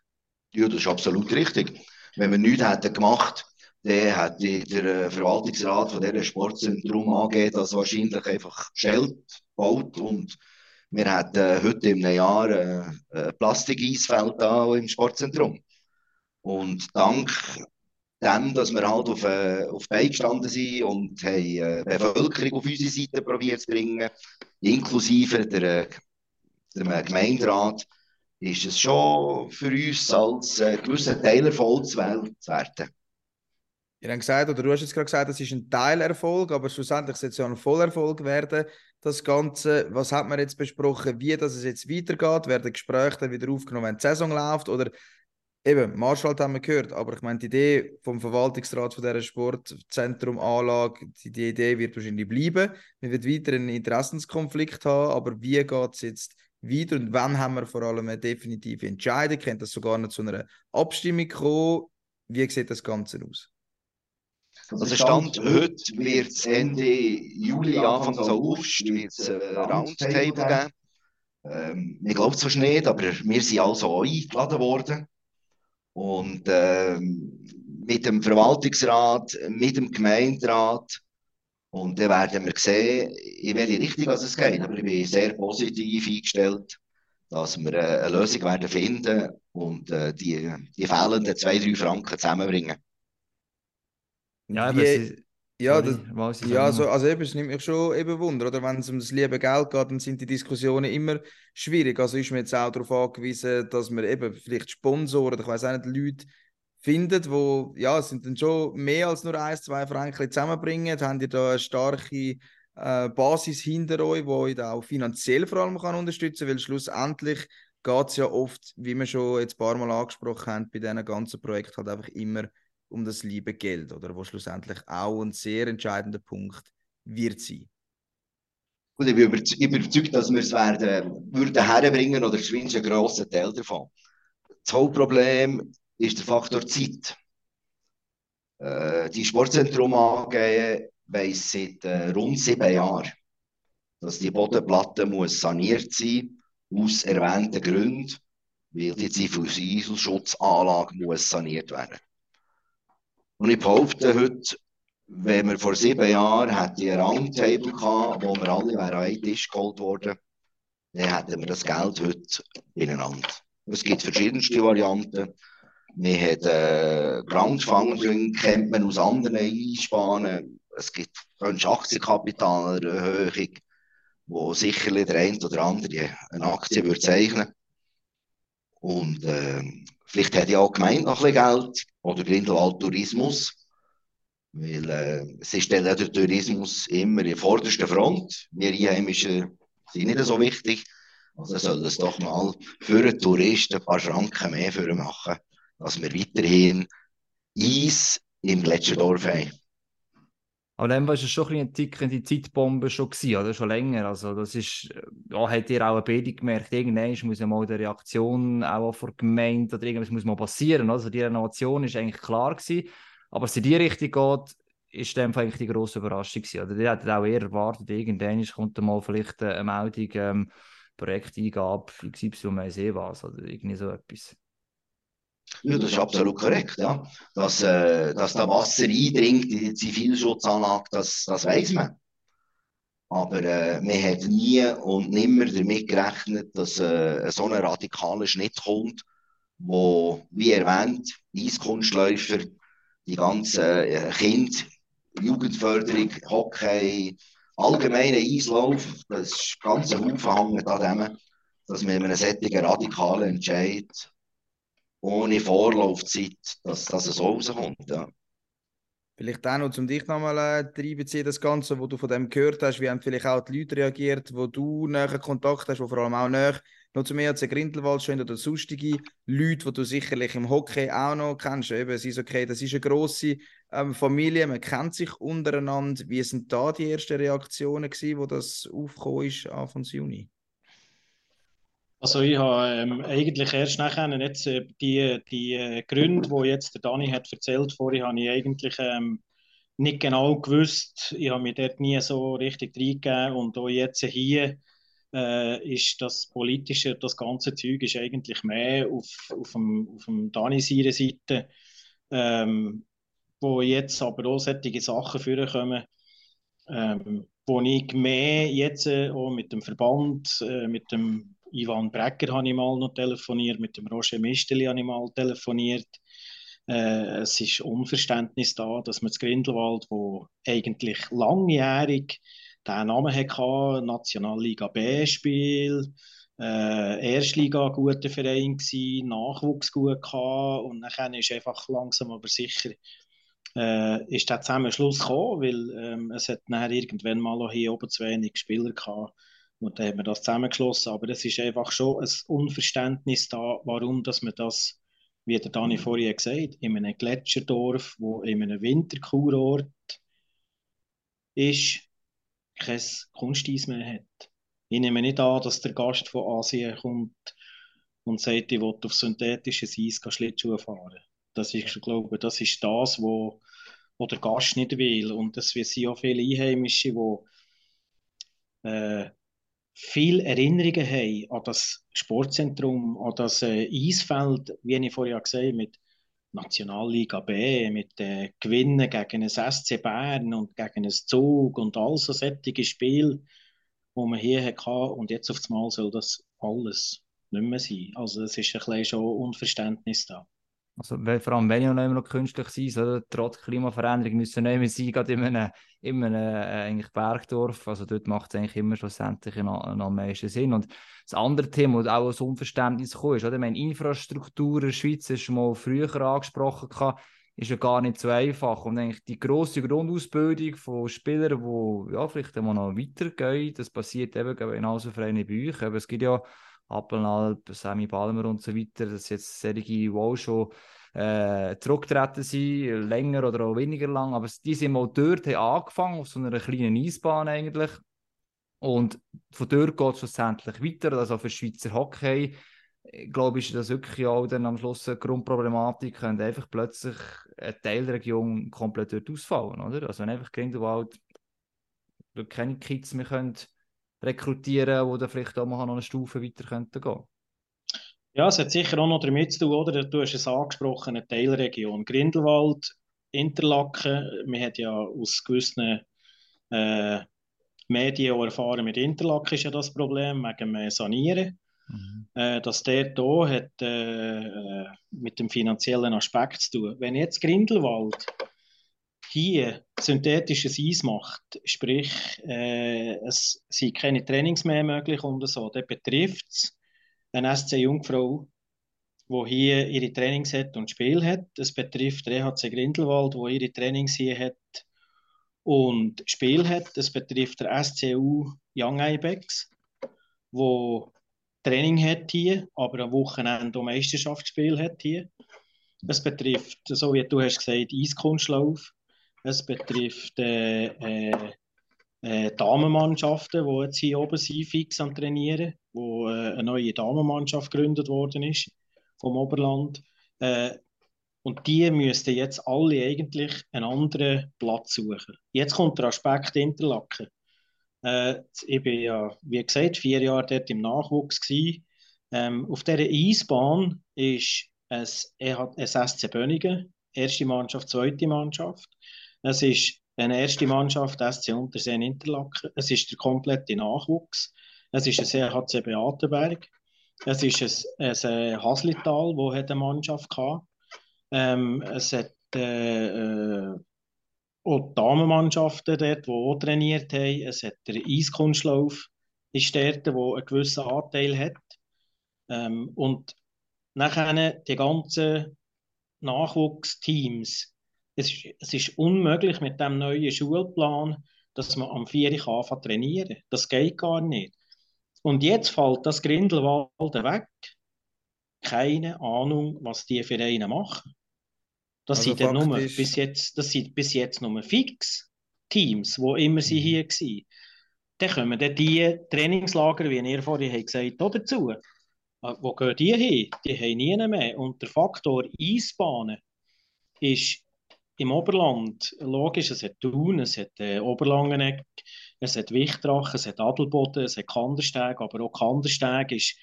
Ja, das ist absolut richtig. Wenn wir nichts hätten gemacht, dann hätte der äh, Verwaltungsrat von dieser Sportzentrum AG das wahrscheinlich einfach bestellt, gebaut und wir hätten äh, heute im Jahr äh, ein Plastikeisfeld im Sportzentrum. Und dank dem, dass wir halt auf, äh, auf Bein gestanden sind und äh, Bevölkerung auf unsere Seite probiert zu bringen, inklusive der Gemeinderat, ist es schon für uns als äh, gewisser Teilerfolg zu werden. Ihr habt gesagt, oder du hast jetzt gerade gesagt, das ist ein Teilerfolg, aber schlussendlich soll es ja ein Vollerfolg werden, das Ganze. Was hat man jetzt besprochen, wie das es jetzt weitergeht? Werden Gespräche dann wieder aufgenommen, wenn die Saison läuft? Oder eben, Marschall haben wir gehört, aber ich meine, die Idee vom Verwaltungsrat von dieser Sportzentrum-Anlage, die, die Idee wird wahrscheinlich bleiben. Wir werden weiter einen Interessenskonflikt haben, aber wie geht es jetzt weiter und wann haben wir vor allem eine definitive Entscheidung? Könnte das sogar noch zu einer Abstimmung kommen? Wie sieht das Ganze aus? Also Stand heute wird es Ende Juli, Anfang August wird's, äh, Roundtable geben. Ähm, ich glaube es fast nicht, aber wir sind also auch eingeladen worden. Und ähm, mit dem Verwaltungsrat, mit dem Gemeinderat und dann werden wir sehen, in welche Richtung es geht. Aber ich bin sehr positiv eingestellt, dass wir äh, eine Lösung werden finden und äh, die, die fehlenden zwei, drei Franken zusammenbringen. Ja, Wie, ja, das, ja so, also eben, es nimmt mich schon eben Wunder, oder? Wenn es um das liebe Geld geht, dann sind die Diskussionen immer schwierig. Also ist man jetzt auch darauf angewiesen, dass man eben vielleicht Sponsoren, ich weiß auch nicht, Leute findet, wo ja, sind dann schon mehr als nur ein, zwei Franken zusammenbringen. Habt ihr da eine starke äh, Basis hinter euch, die euch da auch finanziell vor allem kann unterstützen kann? Weil schlussendlich geht es ja oft, wie wir schon jetzt ein paar Mal angesprochen haben, bei diesen ganzen Projekten halt einfach immer um das liebe Geld, oder wo schlussendlich auch ein sehr entscheidender Punkt wird sein. Und ich bin überzeugt, dass wir es werden, würden herbringen oder zumindest einen grossen Teil davon. Das Hauptproblem ist der Faktor Zeit. Äh, die Sportzentrum AG weiss seit äh, rund sieben Jahren, dass die Bodenplatte muss saniert sein aus erwähnten Gründen, weil die Zivilschutzanlage muss saniert werden. Und ich behaupte heute, wenn wir vor sieben Jahren hätten ein Roundtable gehabt, wo wir alle an einen Tisch geholt worden, dann hätten wir das Geld heute ineinander. Es gibt verschiedenste Varianten. Wir haben äh, Groundfunding, kennt man aus anderen Einspannen. Es gibt Aktienkapitalerhöhung, wo sicherlich der eine oder andere eine Aktie würde zeichnen Und äh, vielleicht hätte ja auch gemeint noch ein Geld oder Grindelwald Tourismus. Weil äh, sie stellen den Tourismus immer in vorderster Front. Wir Einheimischen sind nicht so wichtig. Also soll es doch mal für einen Touristen ein paar Schranken mehr für machen, dass wir weiterhin Eis im Gletscherdorf haben. Aber dann war es schon ein bisschen die Zeitbombe schon gewesen, oder? Schon länger. Also, das ist, ja, hat ihr auch eine Bildung gemerkt, irgendwann muss ja mal eine Reaktion auch von Gemeinde oder irgendwas muss mal passieren. Also, die Renovation ist eigentlich klar gewesen. Aber dass in die Richtung geht, ist dann eigentlich die grosse Überraschung gewesen. Oder die hätten auch eher erwartet, irgendwann kommt dann mal vielleicht eine Meldung, ähm, Projekteingabe, XY, weiss eh was, oder irgendwie so etwas. Ja, das ist absolut korrekt, ja. Dass, äh, dass da Wasser eindringt in die Zivilschutzanlage, das, das weiß man. Aber äh, man hat nie und nimmer damit gerechnet, dass äh, so ein radikaler Schnitt kommt, wo, wie erwähnt, Eiskunstläufer, die ganzen äh, Kinder, Jugendförderung, Hockey, allgemeine Eislauf, das ist ganz ein Haufen hängt an dem, dass man in einem solchen radikalen Entscheid ohne Vorlaufzeit, dass, dass es so rauskommt. Ja. Vielleicht auch noch, um dich nochmal äh, reinbeziehen, das Ganze, wo du von dem gehört hast, wie haben vielleicht auch die Leute reagiert, wo du näher Kontakt hast, wo vor allem auch näher noch zum ERC Grindelwald stehen oder sonstige Leute, die du sicherlich im Hockey auch noch kennst. Eben, es ist okay, das ist eine grosse ähm, Familie, man kennt sich untereinander. Wie sind da die ersten Reaktionen gewesen, wo das aufgekommen ist, Anfang Juni? Also ich habe ähm, eigentlich erst nachher jetzt äh, die, die äh, Gründe, die jetzt der Dani hat erzählt vorher, habe ich eigentlich ähm, nicht genau gewusst. Ich habe mich dort nie so richtig reingegeben und auch jetzt hier äh, ist das Politische, das ganze Zeug ist eigentlich mehr auf, auf dem, auf dem Dani seiner Seite, ähm, wo jetzt aber auch solche Sachen vorkommen, ähm, wo ich mehr jetzt äh, auch mit dem Verband, äh, mit dem Ivan Brecker habe ich mal noch telefoniert, mit dem Roger Misteli habe ich mal telefoniert. Äh, es ist Unverständnis da, dass man das Grindelwald, wo eigentlich langjährig den Namen hatte, Nationalliga B-Spiel, äh, Erstliga guter Verein gewesen, Nachwuchs gut gehabt und dann ist einfach langsam aber sicher äh, ist der Zusammenschluss gekommen, weil ähm, es hat nachher irgendwann mal auch hier oben zu wenig Spieler gehabt und dann haben wir das zusammengeschlossen. Aber es ist einfach schon ein Unverständnis da, warum dass man das, wie der Dani vorhin gesagt hat, in einem Gletscherdorf, wo in einem Winterkurort ist, kein Kunsteis mehr hat. Ich nehme nicht an, dass der Gast von Asien kommt und sagt, ich will auf synthetisches Eis Schlittschuhe fahren. Das ist, glaube das ist das, wo, wo der Gast nicht will. Und es sind auch viele Einheimische, die äh, viele Erinnerungen haben an das Sportzentrum, an das äh, Eisfeld, wie ich vorher gesagt habe, mit Nationalliga B, mit äh, Gewinnen gegen ein SC Bern und gegen ein Zug und all so solche Spiele, die man hier hatte. Und jetzt auf einmal soll das alles nicht mehr sein. Also es ist ein bisschen schon Unverständnis da. Also vor allem, wenn ja noch immer noch künstlich sein soll, trotz Klimaveränderung müssen nicht mehr sein, gerade in einem, in einem äh, eigentlich Bergdorf. Also dort macht es eigentlich immer schlussendlich noch, am meisten Sinn. Und das andere Thema, das auch als Unverständnis gekommen ist, oder? Ich meine, Infrastruktur in der Schweiz ist mal früher angesprochen, ist ja gar nicht so einfach. Und eigentlich die grosse Grundausbildung von Spielern, die ja, vielleicht immer noch weitergehen, das passiert eben genauso für eine euch. Aber es gibt ja Appelnalp, Sammy Balmer und so weiter, dass jetzt solche, die auch schon äh, zurückgetreten sind, länger oder auch weniger lang, aber die sind mal dort haben angefangen, auf so einer kleinen Eisbahn eigentlich. Und von dort geht es schlussendlich weiter, also für Schweizer Hockey ich glaube, ist das wirklich auch dann am Schluss eine Grundproblematik, könnte einfach plötzlich eine Teilregion komplett dort ausfallen, oder? Also wenn einfach Grindelwald keine Kids mehr können rekrutieren, die dann vielleicht auch mal noch eine Stufe weiter könnten gehen Ja, es hat sicher auch noch damit zu tun, oder? Du hast es angesprochen, eine Teilregion. Grindelwald, Interlaken, wir haben ja aus gewissen äh, Medien erfahren, mit Interlaken ist ja das Problem, wegen dem Sanieren. Mhm. Äh, dass der hier hat äh, äh, mit dem finanziellen Aspekt zu tun. Wenn jetzt Grindelwald hier synthetisches Eis macht, sprich, äh, es sind keine Trainings mehr möglich und so, dann betrifft es eine SC Jungfrau wo hier ihre Trainings hat und Spiel hat. Es betrifft der EHC Grindelwald, wo ihre Trainings hier hat und Spiel hat. Es betrifft der SCU Young Ibex, wo Training hat hier, aber am Wochenende Meisterschaftsspiel hat hier. Es betrifft, so wie du hast gesagt, Eiskunstlauf. Es betrifft äh, äh, äh, Damenmannschaften, die jetzt hier oben sind, fix am Trainieren, wo äh, eine neue Damenmannschaft gegründet worden ist vom Oberland. Äh, und die müssten jetzt alle eigentlich einen anderen Platz suchen. Jetzt kommt der Aspekt Interlaken. Äh, ich bin ja, wie gesagt, vier Jahre dort im Nachwuchs. Ähm, auf dieser Eisbahn ist es, es SC Bönigen, erste Mannschaft, zweite Mannschaft. Es ist eine erste Mannschaft, SC Unterseen Interlaken. Es ist der komplette Nachwuchs. Es ist ein HC Beatenberg. Es ist ein, ein Haslital, wo eine Mannschaft hatte. Ähm, es hat äh, äh, auch Damenmannschaften dort, die auch trainiert haben. Es hat der Eiskunstlauf ist dort, der einen gewissen Anteil hat. Ähm, und nachher die ganzen Nachwuchsteams. Es, es ist unmöglich mit dem neuen Schulplan, dass man am 4 Uhr trainieren kann. Das geht gar nicht. Und jetzt fällt das Grindelwald weg. Keine Ahnung, was die Vereine machen. Das, also sind ja nur, bis jetzt, das sind bis jetzt nur fix Teams, wo immer sie mhm. hier waren. Dann kommen dann die Trainingslager, wie ihr vorhin gesagt habt, dazu. Äh, wo gehen die hin? Die haben nie mehr. Und der Faktor Eisbahnen ist im Oberland, logisch, es hat Thun, es hat äh, Oberlangeneck, es hat Wichtrach, es hat Adelboden, es hat Kandersteg, aber auch Kandersteg ist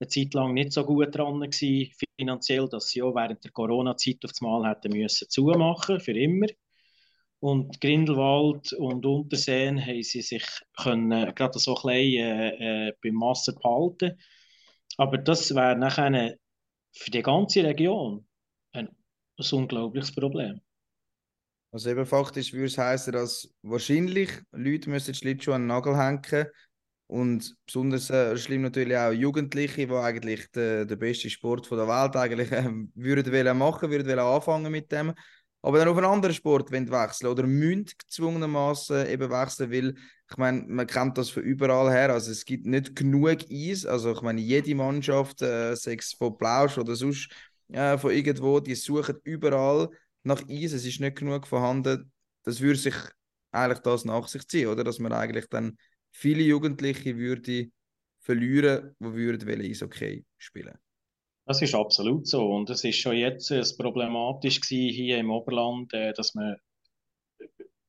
eine Zeit lang nicht so gut dran gewesen, finanziell, dass sie auch während der Corona-Zeit auf das Mal hätten müssen zumachen, für immer. Und Grindelwald und Unterseen haben sie sich können, gerade so ein bisschen äh, äh, beim Wasser behalten aber das wäre nachher für die ganze Region ein, ein unglaubliches Problem. Also eben faktisch würde es heißen, dass wahrscheinlich Leute müssen Schlittschuhe an den Nagel hängen und besonders äh, schlimm natürlich auch Jugendliche, die eigentlich den, den besten Sport der Welt eigentlich äh, würden wollen machen, würden wollen anfangen mit dem, aber dann auf einen anderen Sport wechseln oder müssen gezwungenermaßen eben wechseln, weil ich meine, man kennt das von überall her. Also es gibt nicht genug Eis. Also ich meine, jede Mannschaft, äh, sei es von Plausch oder sonst äh, von irgendwo, die suchen überall nach Eis. Es ist nicht genug vorhanden. Das würde sich eigentlich das nach sich ziehen, oder? Dass man eigentlich dann viele Jugendliche würde verlieren, die würden Eishockey spielen. Das ist absolut so. Und es ist schon jetzt äh, problematisch gewesen, hier im Oberland, äh, dass man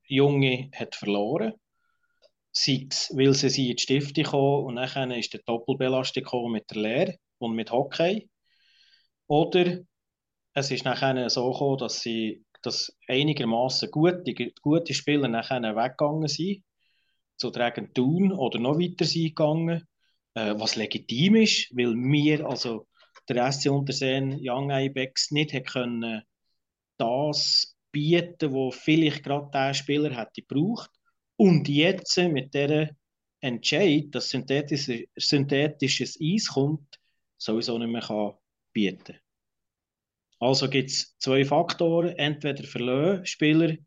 Junge hat verloren sei es, weil sie in die Stifte kommen und dann ist die Doppelbelastung mit der Lehre und mit Hockey. Oder es ist nachher so gekommen, dass sie dass einigermaßen gute, gute Spieler nachher weggegangen sind, zu Dragon Thun oder noch weiter sind gegangen, äh, was legitim ist, weil wir, also der SC Unterseen Young Ibex, nicht können das bieten, was vielleicht gerade der Spieler hätte gebraucht. Und jetzt mit der Entscheid, dass synthetisches, synthetisches Eis kommt, sowieso nicht mehr kann bieten Also gibt es zwei Faktoren. Entweder verlieren Spieler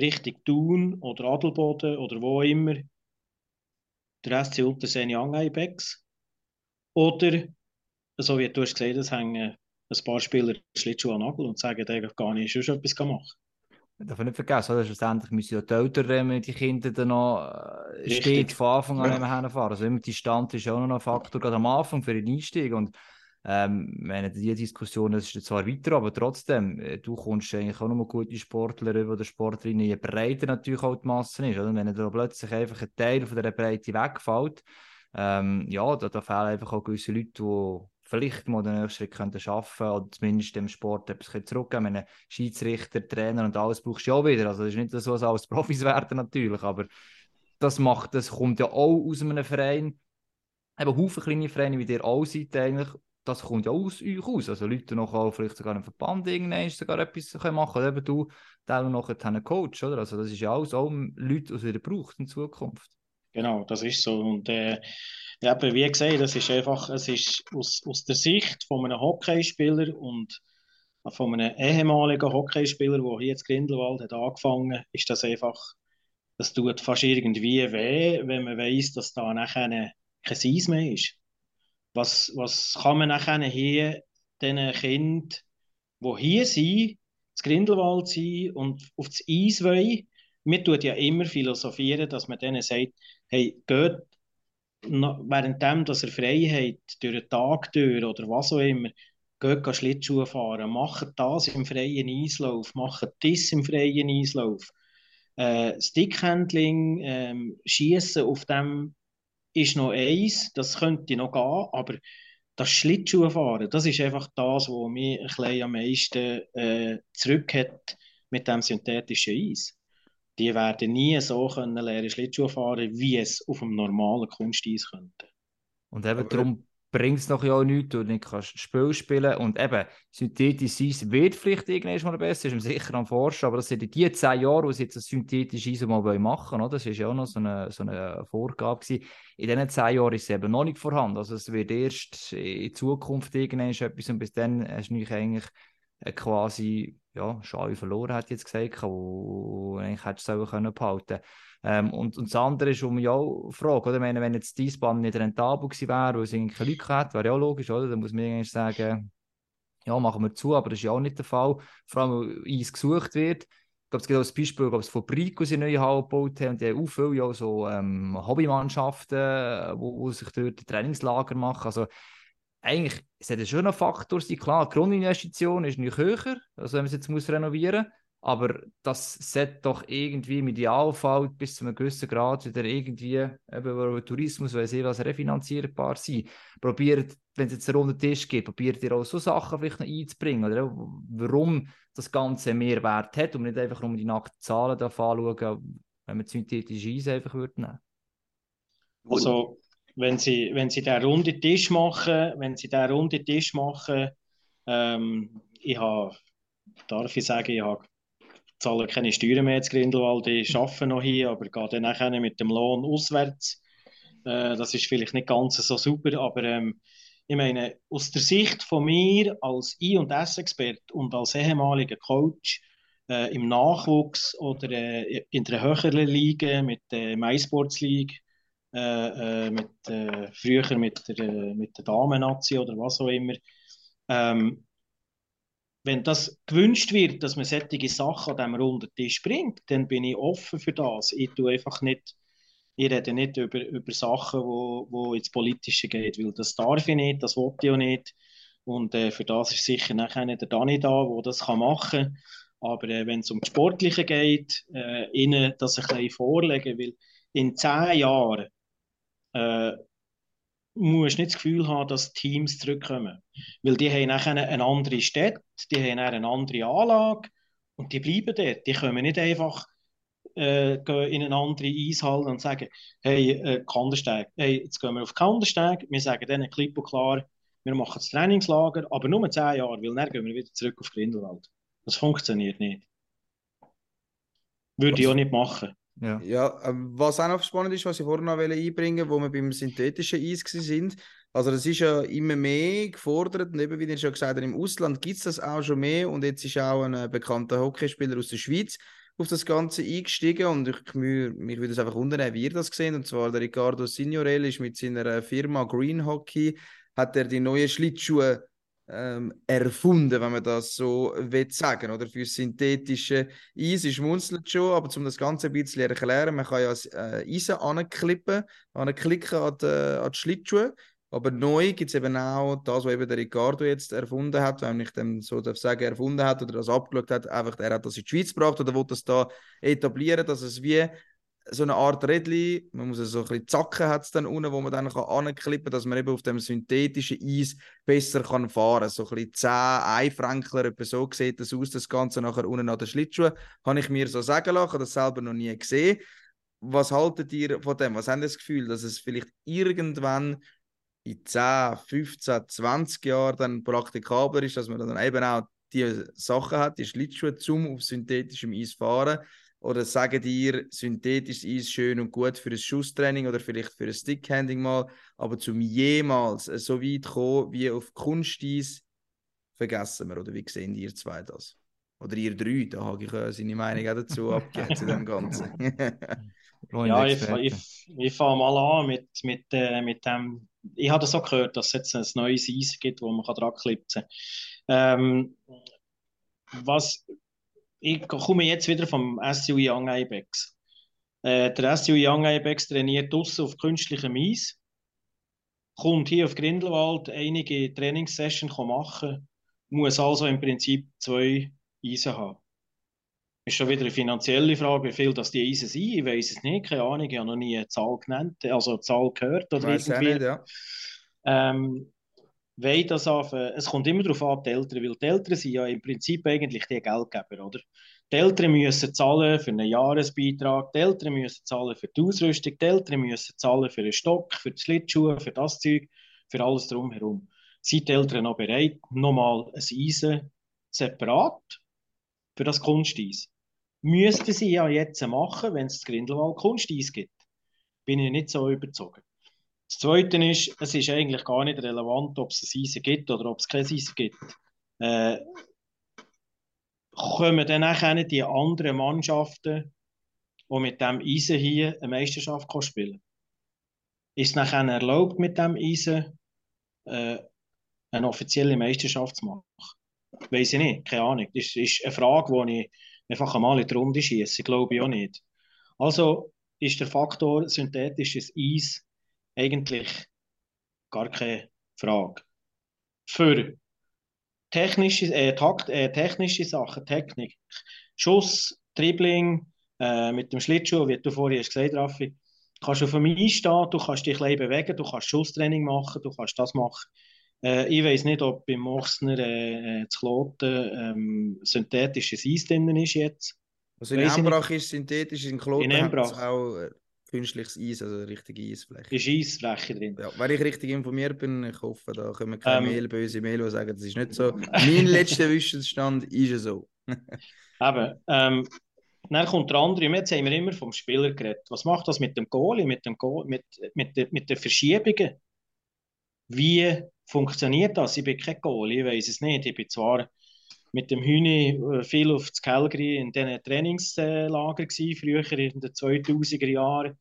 Richtung Thun oder Adelboden oder wo immer der SC Unterseen Young Ibex. Oder, so wie du hast gesagt es hängen ein paar Spieler Schlittschuhe an Nagel und sagen eigentlich gar nicht, schon etwas machen darf nicht vergessen, oder? schlussendlich müssen ja die Eltern mit den Kindern dann noch äh, steht von Anfang an ja. hinfahren. Also immer die Stand ist auch noch ein Faktor, gerade am Anfang für den Einstieg. Und ähm, meine, die Diskussion ist zwar weiter, aber trotzdem, äh, du kommst eigentlich auch mal gute Sportler über oder Sportlerinnen, je breiter natürlich auch die Masse ist. Oder? Wenn da plötzlich einfach ein Teil von der Breite wegfällt, ähm, ja, da, da fehlen einfach auch gewisse Leute, die vielleicht mal den nächsten Schritt könnten schaffen oder zumindest dem Sport etwas zurückgeben. Meine Schiedsrichter, Trainer und alles brauchst du ja auch wieder. Also das ist nicht so, dass alles Profis werden natürlich, aber das macht, das kommt ja auch aus einem Verein. Eben Haufen kleine Vereine, wie ihr auch seid eigentlich, das kommt ja aus euch aus. Also Leute noch vielleicht sogar einen Verband irgendwann sogar etwas können machen können. Eben du, der noch einen Coach, oder? Also das ist ja alles auch Leute, die ihr braucht in Zukunft. Genau, das ist so. Und äh, aber wie gesagt, das ist einfach, es ist aus, aus der Sicht von einem Hockeyspieler und von einem ehemaligen Hockeyspieler, der hier jetzt Grindelwald hat angefangen, ist das einfach, das tut fast irgendwie weh, wenn man weiß, dass da nachher kein Eis mehr ist. Was, was kann man nachher hier diesen Kindern, die hier sind, das Grindelwald sind und auf das Eis wollen, mir tut ja immer philosophieren, dass man denen sagt, hey, geht währenddem, dass er Freiheit durch den Tag durch oder was auch immer, geht Schlittschuhe fahren, macht das im freien Eislauf, macht das im freien Eislauf. Äh, Stickhandling, ähm, Schießen auf dem ist noch eins, das könnte noch gehen, aber das Schlittschuhfahren, das ist einfach das, was mich ein bisschen am meisten äh, zurück hat mit dem synthetischen Eis. Die werden nie so können lernen Schlittschuh fahren, wie es auf einem normalen Kunsteis könnte. Und eben aber darum bringt es noch ja nichts, du nicht kannst Spiel spielen. Und eben synthetisches Eis wird vielleicht irgendwann mal besser, ist man sicher am Forschen, aber das sind die zehn Jahre, wo sie jetzt das synthetische Eis mal machen wollen, das war ja auch noch so eine, so eine Vorgabe gewesen. In diesen zehn Jahren ist es eben noch nicht vorhanden, also es wird erst in Zukunft irgendwann etwas und bis dann hast du eigentlich quasi ja, Schau verloren, hat jetzt gesagt, wo eigentlich hättest du können behalten ähm, und, und das andere ist, wo man ja auch fragt, oder? Meine, wenn jetzt die Bahn nicht rentabel gewesen wäre, weil es eigentlich keine Leute hat, wäre ja auch logisch, oder? Dann muss man eigentlich sagen, ja, machen wir zu, aber das ist ja auch nicht der Fall. Vor allem, weil Eis gesucht wird. Ich glaube, es gibt auch das Beispiel, glaube von Brico sie neue Halle gebaut haben und die haben auch ja, so ähm, Hobbymannschaften, wo, wo sich dort Trainingslager machen. Also eigentlich sollte es schon ein Faktor sein. Klar, die Grundinvestition ist nicht höher, also wenn man es jetzt muss renovieren muss. Aber das sollte doch irgendwie im Idealfall bis zu einem gewissen Grad wieder irgendwie, eben über Tourismus, weil sie was refinanzierbar sein. Probiert, wenn es jetzt einen runden Tisch gibt, probiert ihr auch so Sachen vielleicht noch einzubringen. Oder warum das Ganze mehr Wert hat und nicht einfach nur die nackten Zahlen anschauen, wenn man synthetische Eis einfach würde nehmen. Also, wenn sie, wenn sie den runden Tisch machen, wenn sie den runden Tisch machen, ähm, ich habe, darf ich sagen, ich habe zahle keine Steuern mehr in Grindelwald, ich arbeite noch hier, aber gehe dann nachher mit dem Lohn auswärts. Äh, das ist vielleicht nicht ganz so super, aber ähm, ich meine, aus der Sicht von mir als I- und S-Expert und als ehemaliger Coach äh, im Nachwuchs oder äh, in der höheren Liga mit der MySports League, äh, äh, mit, äh, früher mit der, mit der Damen-Nazi oder was auch immer, ähm, wenn das gewünscht wird, dass man solche Sachen an diesem runden Tisch bringt, dann bin ich offen für das. Ich tue einfach nicht, ich rede nicht über, über Sachen, wo, wo ins Politische geht, weil das darf ich nicht, das wollte ich auch nicht. Und äh, für das ist sicher nachher nicht der Dani da, der das kann machen kann. Aber äh, wenn es um das Sportliche geht, äh, ihnen das ein bisschen vorlegen, weil in zehn Jahren äh, musst nicht das Gefühl haben, dass Teams zurückkommen. Weil die haben nachher eine andere Stadt, die haben eine andere Anlage und die bleiben dort. Die kommen nicht einfach äh, in eine andere Eishalle und sagen, hey, äh, Kandersteg, hey, jetzt gehen wir auf Kandersteg, wir sagen denen klipp und klar, wir machen das Trainingslager, aber nur zehn Jahre, weil dann gehen wir wieder zurück auf Grindelwald. Das funktioniert nicht. Würde ich auch nicht machen. Ja, ja ähm, was auch noch spannend ist, was ich vorhin noch einbringen wollte, wo wir beim synthetischen Eis sind. Also, das ist ja immer mehr gefordert. Und eben, wie ich schon gesagt habe, im Ausland gibt es das auch schon mehr. Und jetzt ist auch ein äh, bekannter Hockeyspieler aus der Schweiz auf das Ganze eingestiegen. Und ich, mich, würde es einfach wundern, wie ihr das gesehen Und zwar der Ricardo Signorelli ist mit seiner Firma Green Hockey, hat er die neuen Schlittschuhe ähm, erfunden, wenn man das so will sagen, oder? Für synthetische Eis ist schmunzelt schon, aber um das Ganze ein bisschen erklären, man kann ja das äh, Eisen anklippen, anklicken an die, an die Schlittschuhe, aber neu gibt es eben auch das, was eben der Ricardo jetzt erfunden hat, wenn ich dem so darf sagen, erfunden hat oder das abgeschaut hat, einfach er hat das in die Schweiz gebracht oder will das da etablieren, dass es wie so eine Art Rädchen, man muss so ein bisschen Zacken hat es dann unten, wo man dann kann anklippen kann, dass man eben auf dem synthetischen Eis besser kann fahren kann. So ein bisschen 10 Einfränkler, etwa so sieht das aus, das Ganze nachher unten an den Schlittschuhen. Habe ich mir so sagen lassen, das selber noch nie gesehen. Was haltet ihr von dem? Was habt ihr das Gefühl, dass es vielleicht irgendwann in 10, 15, 20 Jahren dann praktikabler ist, dass man dann eben auch die Sachen hat, die Schlittschuhe zum auf synthetischem Eis fahren Oder sagen dir, synthetisches Eis schön und gut für ein Schusstraining oder vielleicht für ein Stickhanding mal, aber zum jemals so weit kommen wie auf Kunsteis, vergessen wir. Oder wie sehen ihr zwei das? Oder ihr drei, da habe ich äh, seine Meinung auch dazu abgegeben zu dem Ganzen. ja, ich, ich, ich fange mal an mit, mit, äh, mit dem. Ich habe das auch gehört, dass es jetzt ein neues Eis gibt, wo man dran klipsen kann. Ähm, was ich komme jetzt wieder vom SU Young Ibex. Äh, der SU Young Ibex trainiert draußen auf künstlichem Eis, kommt hier auf Grindelwald einige Trainingssessions machen, muss also im Prinzip zwei Eisen haben. Ist schon wieder eine finanzielle Frage, wie viel das die Eisen sind. Ich weiß es nicht, keine Ahnung, ich habe noch nie eine Zahl genannt, also eine Zahl gehört oder Weiss irgendwie. Nicht, ja. ähm, weil das auf, es kommt immer darauf an, die Eltern, weil die Eltern sind ja im Prinzip eigentlich die Geldgeber, oder? Die Eltern müssen zahlen für einen Jahresbeitrag, die Eltern müssen zahlen für die Ausrüstung, die Eltern müssen zahlen für den Stock, für die Schlittschuhe, für das Zeug, für alles drumherum. Sind die Eltern noch bereit, nochmal ein Eisen separat für das Kunsteis? Müssten sie ja jetzt machen, wenn es das Grindelwald Kunsteis gibt. Bin ich nicht so überzeugt. Das Zweite ist, es ist eigentlich gar nicht relevant, ob es ein Eisen gibt oder ob es kein Eisen gibt. Äh, kommen dann auch die anderen Mannschaften, die mit dem Eisen hier eine Meisterschaft spielen Ist es nachher erlaubt, mit dem Eisen äh, eine offizielle Meisterschaft zu machen? Weiß ich nicht, keine Ahnung. Das ist eine Frage, die ich einfach einmal in die Runde schieße. Glaube ich auch nicht. Also ist der Faktor synthetisches Eis eigentlich gar keine Frage. Für technische, äh, Takt, äh, technische Sachen, Technik, Schuss, Dribbling, äh, mit dem Schlittschuh, wie du vorhin hast gesagt Raffi, kannst du auf dem Eis stehen, du kannst dich ein bewegen, du kannst Schusstraining machen, du kannst das machen. Äh, ich weiß nicht, ob beim Mochsner äh, äh zu Kloten ähm, synthetisches Eis drin ist jetzt. Also in Embrach ist synthetisch, in Kloten in auch äh, künstliches Eis, also richtige Eisfläche. Ist Eisfläche drin? Ja, wenn ich richtig informiert bin, ich hoffe, da kommen keine ähm, Mail, böse Mail, die sagen, das ist nicht so. mein letzter Wissensstand ist ja so. Eben. Ähm, dann kommt der andere, jetzt haben wir immer vom Spieler geredet. Was macht das mit dem Goalie, mit, dem Goal, mit, mit, de, mit den Verschiebungen? Wie funktioniert das? Ich bin kein Goalie, ich weiß es nicht. Ich bin zwar mit dem Hühni äh, viel auf das Calgary in diesen Trainingslager gewesen, früher in den 2000er Jahren,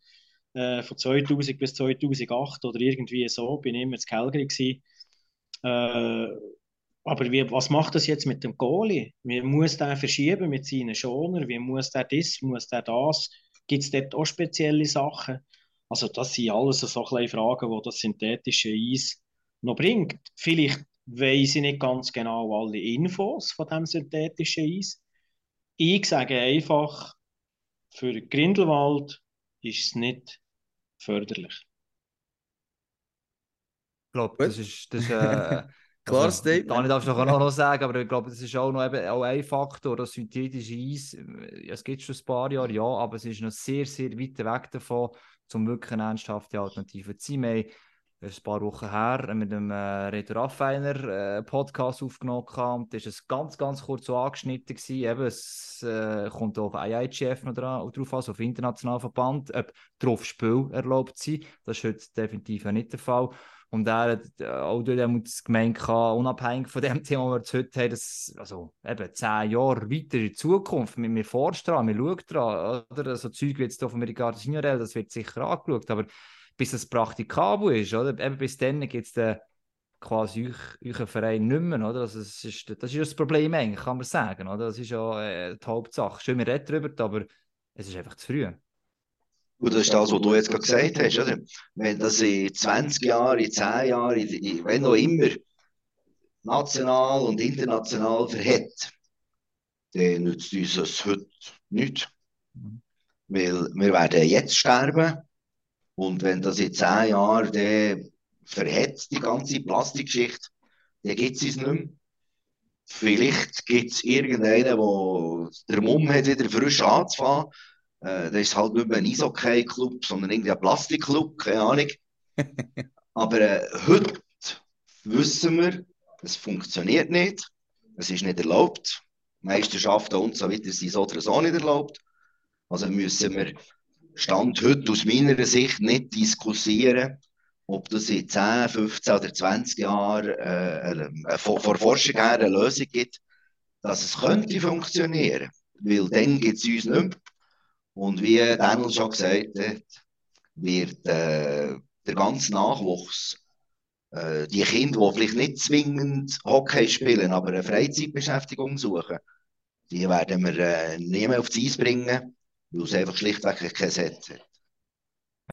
äh, von 2000 bis 2008 oder irgendwie so, bin ich immer in Calgary gewesen. Äh, aber wie, was macht das jetzt mit dem Goalie? Wie muss der verschieben mit seinen Schoner? Wie muss der das, muss der das? Gibt es dort auch spezielle Sachen? Also das sind alles so kleine Fragen, die das synthetische Eis noch bringt. Vielleicht weiß ich nicht ganz genau alle Infos von dem synthetischen Eis. Ich sage einfach, für Grindelwald ist es nicht förderlich. Ich glaube, das ist, das ist äh, Klares also, Statement. Dani darf es noch, noch sagen, aber ich glaube, das ist auch noch eben, auch ein Faktor, das synthetische Eis, äh, es gibt schon ein paar Jahre, ja, aber es ist noch sehr, sehr weit weg davon, um wirklich eine ernsthafte Alternative zu sein ein paar Wochen her mit dem äh, Reto Raffiner äh, Podcast aufgenommen und das war ganz, ganz kurz so angeschnitten gewesen. Eben, es äh, kommt auf IIGF noch drauf an, also auf internationalen Verband, ob drauf Spiel erlaubt sind. Das ist heute definitiv nicht der Fall. Und er hat äh, auch dort das gemeint, unabhängig von dem Thema, das wir heute haben, dass also eben zehn Jahre weiter in Zukunft mit mir vorstrahlen, wir schauen dran, oder? So Zeug wie jetzt hier von Ricardo Signorelli, das wird sicher angeschaut, aber bis es praktikabel ist, oder? Eben bis dann gibt es dann quasi euch, euren Verein nicht mehr, oder? Also das, ist, das ist das Problem eigentlich, kann man sagen, oder? Das ist ja äh, die Hauptsache. Schön, wir reden darüber, aber es ist einfach zu früh. Und das ist das, was du jetzt gerade gesagt hast, oder? Wenn das in 20 Jahren, in 10 Jahren, in, wenn noch immer national und international verhält, dann nützt uns das heute nicht. Mhm. Weil wir werden jetzt sterben und wenn das in zehn Jahren dann verhetzt, die ganze Plastikgeschichte, dann gibt es es nicht mehr. Vielleicht gibt es irgendeinen, der der Mumm hat, wieder frisch anzufangen. Äh, das ist halt nicht mehr ein Eishockey-Club, sondern irgendwie ein Plastikclub, keine Ahnung. Aber äh, heute wissen wir, es funktioniert nicht. Es ist nicht erlaubt. Meisterschaften und so weiter sind so oder so nicht erlaubt. Also müssen wir Stand heute aus meiner Sicht nicht diskutieren, ob das in 10, 15 oder 20 Jahren äh, äh, von, von Forschung her eine Lösung gibt, dass es könnte funktionieren. Weil dann gibt es uns nicht mehr. Und wie Daniel schon gesagt hat, wird äh, der ganze Nachwuchs, äh, die Kinder, die vielleicht nicht zwingend Hockey spielen, aber eine Freizeitbeschäftigung suchen, die werden wir äh, nie mehr aufs Eis bringen, weil es einfach schlichtweg kein Set hat.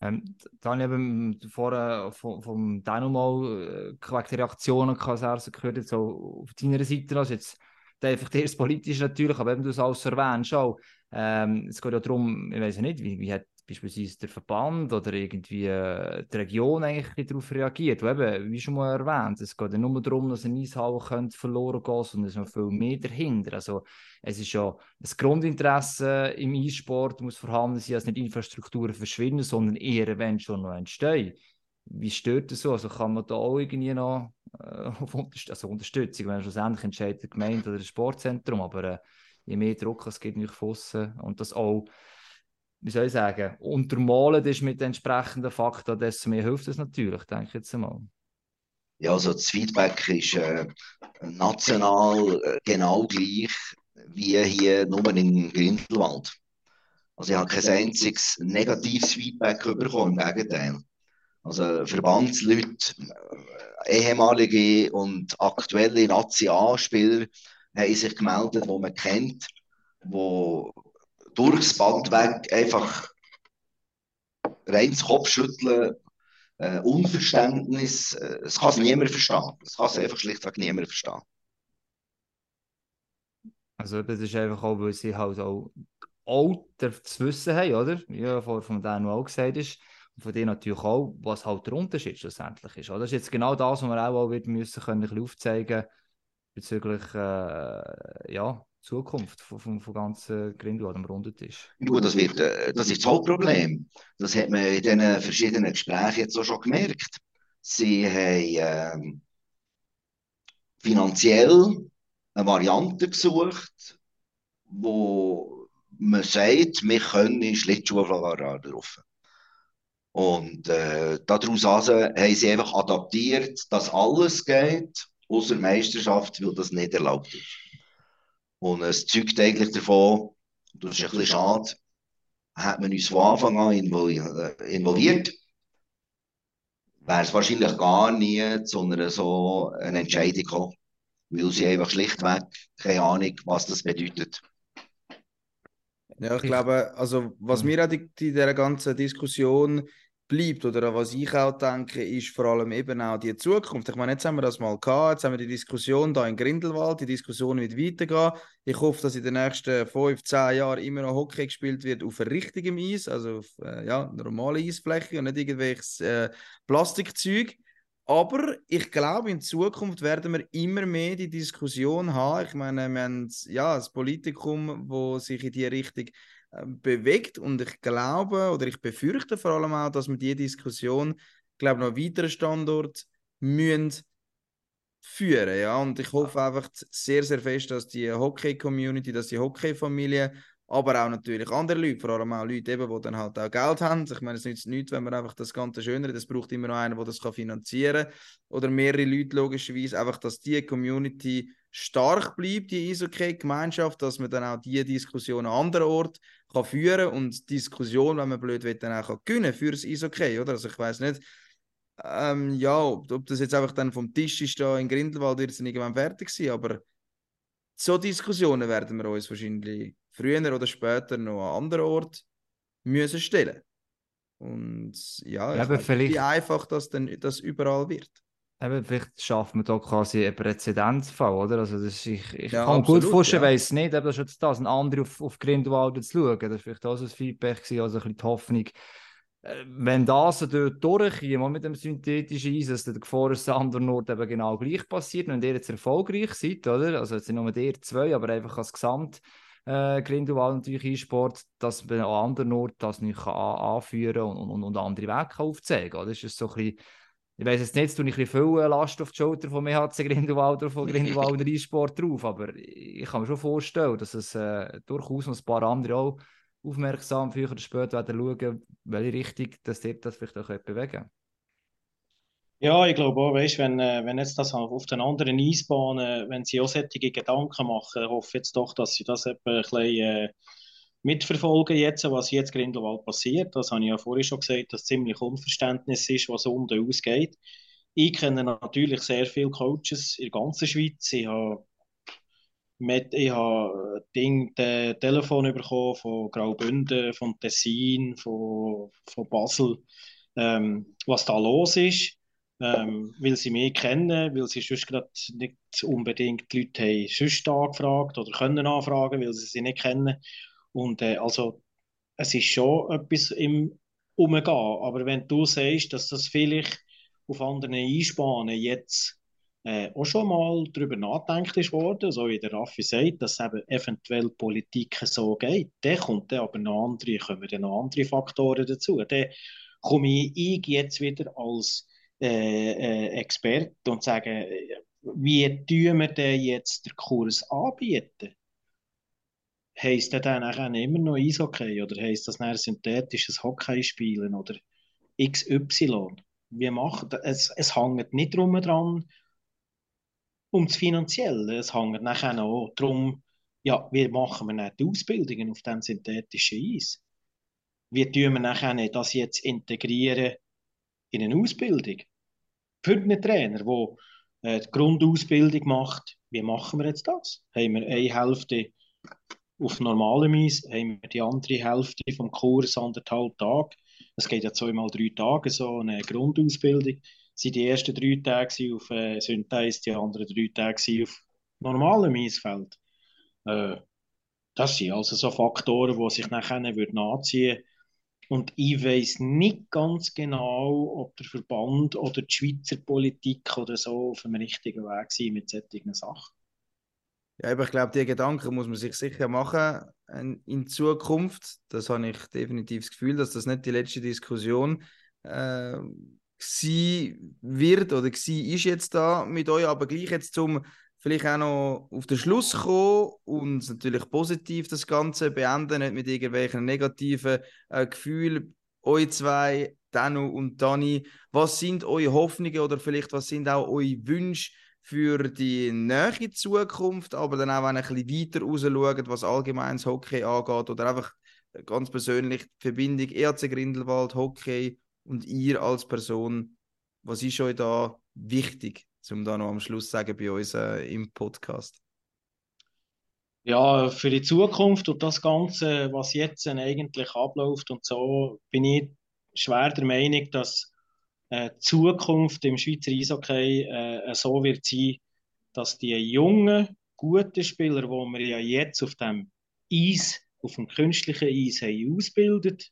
Ähm, dann eben vorher vom, vom Dino mal äh, die Reaktionen also gehört, so auf deiner Seite, also jetzt einfach erst politisch natürlich, aber eben du es alles erwähnst auch. Ähm, es geht ja darum, ich weiß nicht, wie, wie hat beispielsweise der Verband oder irgendwie äh, die Region eigentlich darauf reagiert. Und eben, wie schon mal erwähnt, es geht ja nur darum, dass ein Eishalle könnte verloren gehen und es ist noch viel mehr dahinter. Also es ist ja das Grundinteresse im E-Sport muss vorhanden sein, dass nicht Infrastrukturen verschwinden, sondern eher, wenn schon noch entstehen. Wie stört das so? Also kann man da auch irgendwie noch äh, Unterst also Unterstützung, wenn schlussendlich entscheidet die Gemeinde oder das Sportzentrum, aber äh, je mehr Druck es gibt nach außen und das auch wie soll ich sagen, untermalen ist mit entsprechenden Fakten, desto mehr hilft es natürlich, denke ich jetzt einmal. Ja, also das Feedback ist äh, national äh, genau gleich wie hier nur in Grindelwald. Also ich habe kein einziges negatives Feedback bekommen, im Gegenteil. Also Verbandsleute, äh, ehemalige und aktuelle Nazi-A-Spieler haben sich gemeldet, die man kennt, die durchs Band weg einfach reines Kopfschütteln, äh, Unverständnis, äh, es kann es niemand verstehen. Es kann es einfach schlichtweg niemand verstehen. Also das ist einfach auch, weil sie halt auch, auch das Wissen haben, oder? Wie ja vorhin von denen auch gesagt ist. Und von denen natürlich auch, was halt der Unterschied schlussendlich ist. Oder? Das ist jetzt genau das, was wir auch, auch wieder müssen können, ein bisschen aufzeigen bezüglich äh, ja, Zukunft von, von, von ganzen Grindwald am runden Tisch? Das, wird, äh, das ist das Hauptproblem. Das hat man in diesen verschiedenen Gesprächen jetzt auch schon gemerkt. Sie haben ähm, finanziell eine Variante gesucht, wo man sagt, wir können Schlittschuhfahrer laufen. Und äh, daraus also haben sie einfach adaptiert, dass alles geht, außer Meisterschaft, weil das nicht erlaubt ist. Und es zeugt eigentlich davon, das ist ein bisschen schade, hat man uns von Anfang an äh, involviert, wäre es wahrscheinlich gar nie zu einer so einer Entscheidung gekommen, weil sie einfach schlichtweg keine Ahnung, was das bedeutet. Ja, ich glaube, also was mir auch in dieser ganzen Diskussion bleibt oder was ich auch denke, ist vor allem eben auch die Zukunft. Ich meine, jetzt haben wir das mal gehabt, jetzt haben wir die Diskussion da in Grindelwald, die Diskussion wird weitergehen. Ich hoffe, dass in den nächsten fünf, zehn Jahren immer noch Hockey gespielt wird auf richtigem Eis, also auf äh, ja, normale Eisfläche und nicht irgendwelches äh, Plastikzeug. Aber ich glaube, in Zukunft werden wir immer mehr die Diskussion haben. Ich meine, wir haben ja, das Politikum, wo sich in die Richtung bewegt. Und ich glaube oder ich befürchte vor allem auch, dass wir diese Diskussion, glaube noch weiteren Standort müssen führen, ja. Und ich hoffe einfach sehr sehr fest, dass die Hockey-Community, dass die Hockey-Familie, aber auch natürlich andere Leute, vor allem auch Leute eben, die dann halt auch Geld haben. Ich meine, es nützt nichts, wenn man einfach das Ganze schönere, es braucht immer noch einen, der das kann finanzieren kann. Oder mehrere Leute logischerweise, einfach, dass die Community stark bleibt, die Eishockey-Gemeinschaft, dass man dann auch diese Diskussion an anderen Orten kann führen und Diskussion, wenn man blöd will, dann auch gewinnen für das Eishockey, oder? Also ich weiß nicht, ähm, ja, ob, ob, das jetzt einfach dann vom Tisch ist da in Grindelwald wird es irgendwann fertig sein, aber so Diskussionen werden wir uns wahrscheinlich früher oder später noch an anderen Orten müssen stellen. Und ja, ja weiß, wie einfach das dann das überall wird. Eben, vielleicht schafft man da quasi einen Präzedenzfall, oder? Also das ich, ich ja, kann absolut, gut vorstellen, ja. weiß nicht, aber das ist jetzt das, ein anderer auf, auf Grindelwald zu schauen. Das war vielleicht auch so ein Feedback, gewesen, also ein bisschen die Hoffnung, äh, wenn das dort durchkommt, mit dem synthetischen Eis, dass der Gefahr ist, an anderen Ort eben genau gleich passiert, wenn ihr jetzt erfolgreich seid, oder? Also jetzt nicht nur der zwei, aber einfach als Gesamt äh, Grindelwald natürlich E-Sport, dass man an anderen Orten das nicht kann anführen und, und, und andere Wege aufzeigen kann. Das ist so ein bisschen ich weiß jetzt nicht, jetzt tue ich ein bisschen viel Last auf die Schulter von MHC Grindelwald oder von Grindelwald Sport drauf, aber ich kann mir schon vorstellen, dass es äh, durchaus noch ein paar andere auch aufmerksam früher oder später schauen, welche Richtung dass das vielleicht auch bewegen Ja, ich glaube auch, weißt, wenn, äh, wenn jetzt das auf den anderen Eisbahnen, wenn sie auch solche Gedanken machen, hoffe ich jetzt doch, dass sie das etwa ein bisschen äh, mitverfolgen jetzt, was jetzt Grindelwald passiert. Das habe ich ja vorhin schon gesagt, dass ziemlich Unverständnis ist, was unten ausgeht. Ich kenne natürlich sehr viele Coaches in der ganzen Schweiz. Ich habe mit, ich habe Ding, de, Telefon bekommen von Graubünden, von Tessin, von, von Basel, ähm, was da los ist. Ähm, weil sie mich kennen, weil sie sonst gerade nicht unbedingt die Leute haben sonst angefragt oder können anfragen, weil sie sie nicht kennen. Und äh, also, es ist schon etwas im Umgehen. Aber wenn du sagst, dass das vielleicht auf anderen Einspannen jetzt äh, auch schon mal darüber nachgedacht ist worden, so wie der Raffi sagt, dass eben eventuell Politik so geht, dann kommt dann aber noch andere, kommen dann noch andere Faktoren dazu. Dann komme ich jetzt wieder als äh, äh, Experte und sage, wie tun wir denn jetzt den Kurs anbieten? Heißt das dann auch immer noch Eishockey oder heisst das ein synthetisches Hockey spielen oder XY? Wie macht es? Es hängt nicht drum dran um das Finanzielle, es hängt nachher auch darum, ja, wie machen wir nicht die Ausbildungen auf dem synthetischen Eis? Wie tun wir nachher das jetzt integrieren in eine Ausbildung? Für einen Trainer, der äh, die Grundausbildung macht, wie machen wir jetzt das? Haben wir eine Hälfte auf normalem Eis, haben wir die andere Hälfte vom Kurs anderthalb Tage. Es geht ja zweimal drei Tage, so eine Grundausbildung. Es waren die ersten drei Tage auf äh, Synthese, die anderen drei Tage auf normalem Eisfeld. Äh, das sind also so Faktoren, die sich nachher nachziehen würden und ich weiß nicht ganz genau, ob der Verband oder die Schweizer Politik oder so auf dem richtigen Weg sind mit solchen Sachen. Ja, aber ich glaube, die Gedanken muss man sich sicher machen in Zukunft. Das habe ich definitiv das Gefühl, dass das nicht die letzte Diskussion äh, wird oder ist jetzt da mit euch, aber gleich jetzt zum vielleicht auch noch auf den Schluss kommen und natürlich positiv das Ganze beenden, nicht mit irgendwelchen negativen äh, Gefühlen. Euch zwei, Danu und Dani, was sind eure Hoffnungen oder vielleicht was sind auch eure Wünsche für die nähere Zukunft, aber dann auch, wenn ihr ein bisschen weiter raus schaut, was allgemeines Hockey angeht oder einfach ganz persönlich die Verbindung ERC Grindelwald, Hockey und ihr als Person, was ist euch da wichtig? um da noch am Schluss sagen bei uns äh, im Podcast? Ja, für die Zukunft und das Ganze, was jetzt eigentlich abläuft und so, bin ich schwer der Meinung, dass äh, Zukunft im Schweizer Eishockey äh, so wird sein, dass die jungen, guten Spieler, die wir ja jetzt auf dem Eis, auf dem künstlichen Eis haben ausbildet,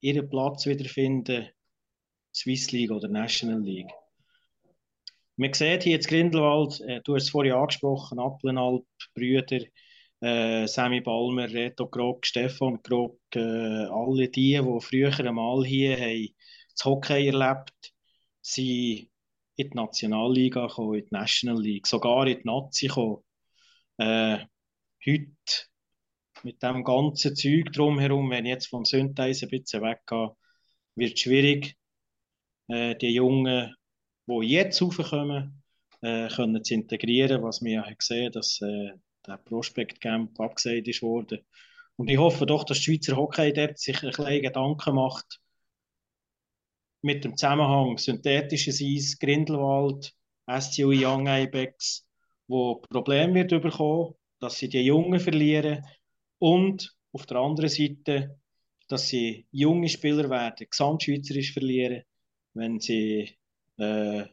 ihren Platz wiederfinden, Swiss League oder National League. Man sieht hier jetzt Grindelwald, äh, du hast es vorhin angesprochen, Applenalp, Brüder, äh, Sammy Balmer, Reto Grog, Stefan Grog, äh, alle die, die früher einmal hier haben das Hockey erlebt, sind in die Nationalliga gekommen, in die National League, sogar in die Nazi gekommen. Äh, heute mit dem ganzen Zeug drumherum, wenn ich jetzt vom Synthese ein bisschen weggehe, wird es schwierig, äh, die Jungen die jetzt raufkommen, äh, können zu integrieren, was wir ja gesehen haben, dass äh, der Prospect Camp abgesagt ist worden. Und ich hoffe doch, dass die Schweizer Hockey dort sich ein bisschen Gedanken macht mit dem Zusammenhang synthetisches Eis, Grindelwald, SCU Young Ibex, wo Probleme wird bekommen, dass sie die Jungen verlieren und auf der anderen Seite, dass sie junge Spieler werden, gesamtschweizerisch verlieren, wenn sie äh,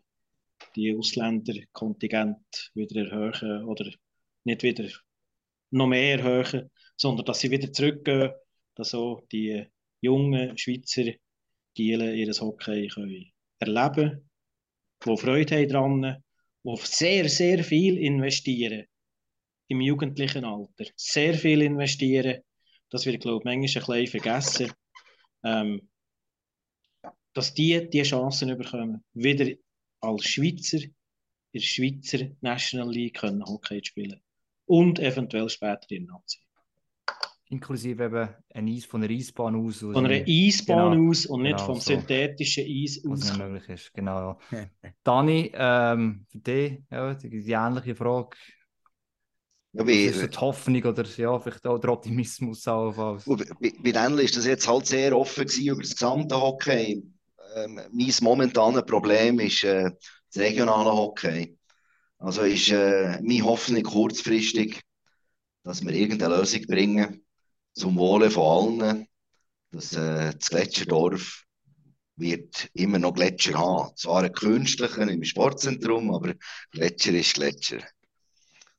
die Ausländerkontingent wieder erhöhen oder nicht wieder noch mehr erhöhen, sondern dass sie wieder zurückgehen, dass auch die jungen Schweizer Gielen ihr Hockey können erleben können, die Freude haben daran, die sehr, sehr viel investieren im jugendlichen Alter. Sehr viel investieren. Das wird, glaube ich, manchmal ein bisschen vergessen. Ähm, dass die die Chancen bekommen, wieder als Schweizer in der Schweizer National League können Hockey spielen und eventuell später in Nazi. Inklusive eben ein Eis von einer Eisbahn aus. Von einer Eisbahn genau, aus und nicht genau vom so. synthetischen Eis aus. Was nicht möglich ist, genau. Ja. Dani, ähm, für dich ja, die, die ähnliche Frage. Ja, wie, ist die Hoffnung oder ja, vielleicht auch der Optimismus allenfalls? Bei, bei Daniel ist das jetzt halt sehr offen gewesen über das gesamte Hockey. Ähm, mein momentanes Problem ist äh, das regionale Hockey. Also ist äh, meine Hoffnung kurzfristig, dass wir irgendeine Lösung bringen zum Wohle von allen, dass äh, das Gletscherdorf wird immer noch Gletscher haben. Zwar ein künstlicher im Sportzentrum, aber Gletscher ist Gletscher.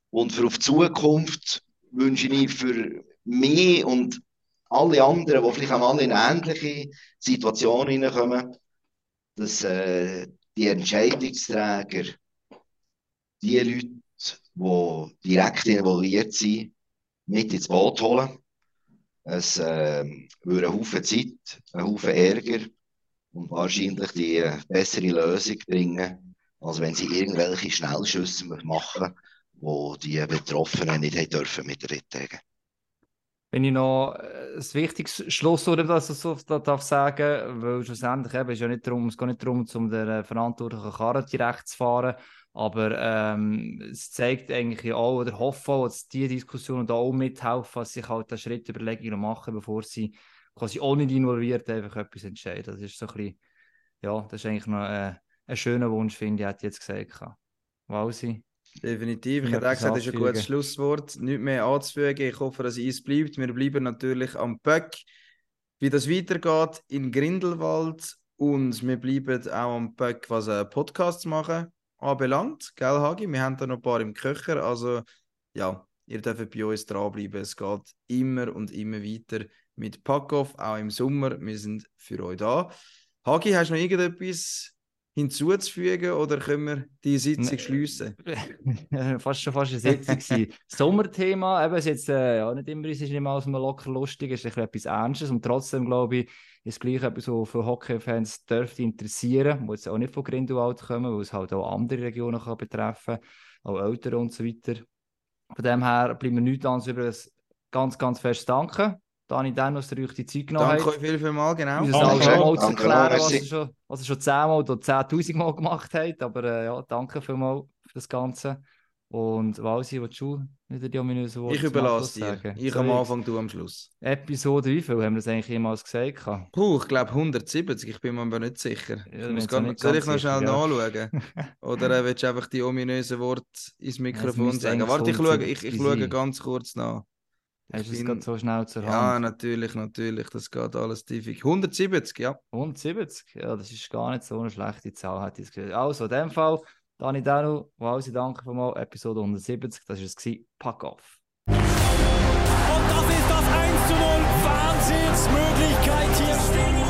Und für auf die Zukunft wünsche ich für mich und alle anderen, die vielleicht auch mal in ähnliche Situation hineinkommen, dass äh, die Entscheidungsträger, die Leute, die direkt involviert sind, mit ins Boot holen. Es äh, würde einen Haufen Zeit, einen Haufen Ärger und wahrscheinlich die äh, bessere Lösung bringen, als wenn sie irgendwelche Schnellschüsse machen, wo die Betroffenen nicht dürfen mit Rittegen. Wenn ich noch ein äh, wichtiges Schlusswort das so darf sagen, weil schlussendlich eben, ist ja nicht darum, es geht nicht darum, um der verantwortlichen Karre direkt zu fahren, aber ähm, es zeigt eigentlich auch, oder hoffe auch, dass diese Diskussionen da auch mithelfen, dass sich halt einen Schritt Überlegungen machen, bevor sie quasi auch nicht involviert einfach etwas entscheiden. Das ist so ein bisschen, ja, das ist eigentlich noch äh, ein schöner Wunsch, finde ich, hätte ich jetzt gesagt. Wausi. Definitiv. Ich hätte auch gesagt, das ist ein gutes Schlusswort. Nicht mehr anzufügen. Ich hoffe, dass es bleibt. Wir bleiben natürlich am Böck. Wie das weitergeht in Grindelwald und wir bleiben auch am Böck, was äh, Podcasts machen anbelangt. Gell, Hagi? Wir haben da noch ein paar im Köcher. Also, ja, ihr dürft bei uns dranbleiben. Es geht immer und immer weiter mit Packoff, auch im Sommer. Wir sind für euch da. Hagi, hast du noch irgendetwas hinzuzufügen oder können wir die Sitzung schließen? fast schon fast eine Sitzung. Sommerthema, eben, ist jetzt äh, ja, nicht immer ist es immer aus locker lustig, ist etwas Ernstes und trotzdem glaube ich, ist gleich etwas, was für Hockey-Fans dürfte interessieren, wo jetzt auch nicht von Grindelwald kommen, weil es halt auch andere Regionen kann betreffen, auch Eltern und so weiter. Von dem her bleibt mir nichts anderes über das ganz, ganz fest danken. Dani Dennis, ihr euch die Zeit genommen Danke euch viel, viel mal, genau. Um das schon mal zu erklären, was ihr schon, was ihr schon 10 Mal oder 10'000 Mal gemacht habt. Aber äh, ja, danke vielmals für das Ganze. Und Walsi, was du wieder die ominösen Worte Ich überlasse dir. Sagen? Ich so am Anfang, du am Schluss. Episode, wie viel haben wir das eigentlich jemals gesagt? Puh, ich glaube 170, ich bin mir aber nicht sicher. Ja, ich gar, nicht soll ich noch schnell ja. nachschauen? Oder äh, willst du einfach die ominösen Worte ins Mikrofon sagen? Warte, ich schaue, ich, ich schaue ganz kurz nach. Hast du es gerade so schnell zur Hand? Ja, natürlich, natürlich. Das geht alles tief. 170, ja. 170, ja, das ist gar nicht so eine schlechte Zahl, hat ich gesagt. Also, in dem Fall, Dani Danu, Sie danke für mal. Episode 170, das war es. Pack auf. Und das ist das 1 zu 0. Wahnsinnsmöglichkeit hier stehen.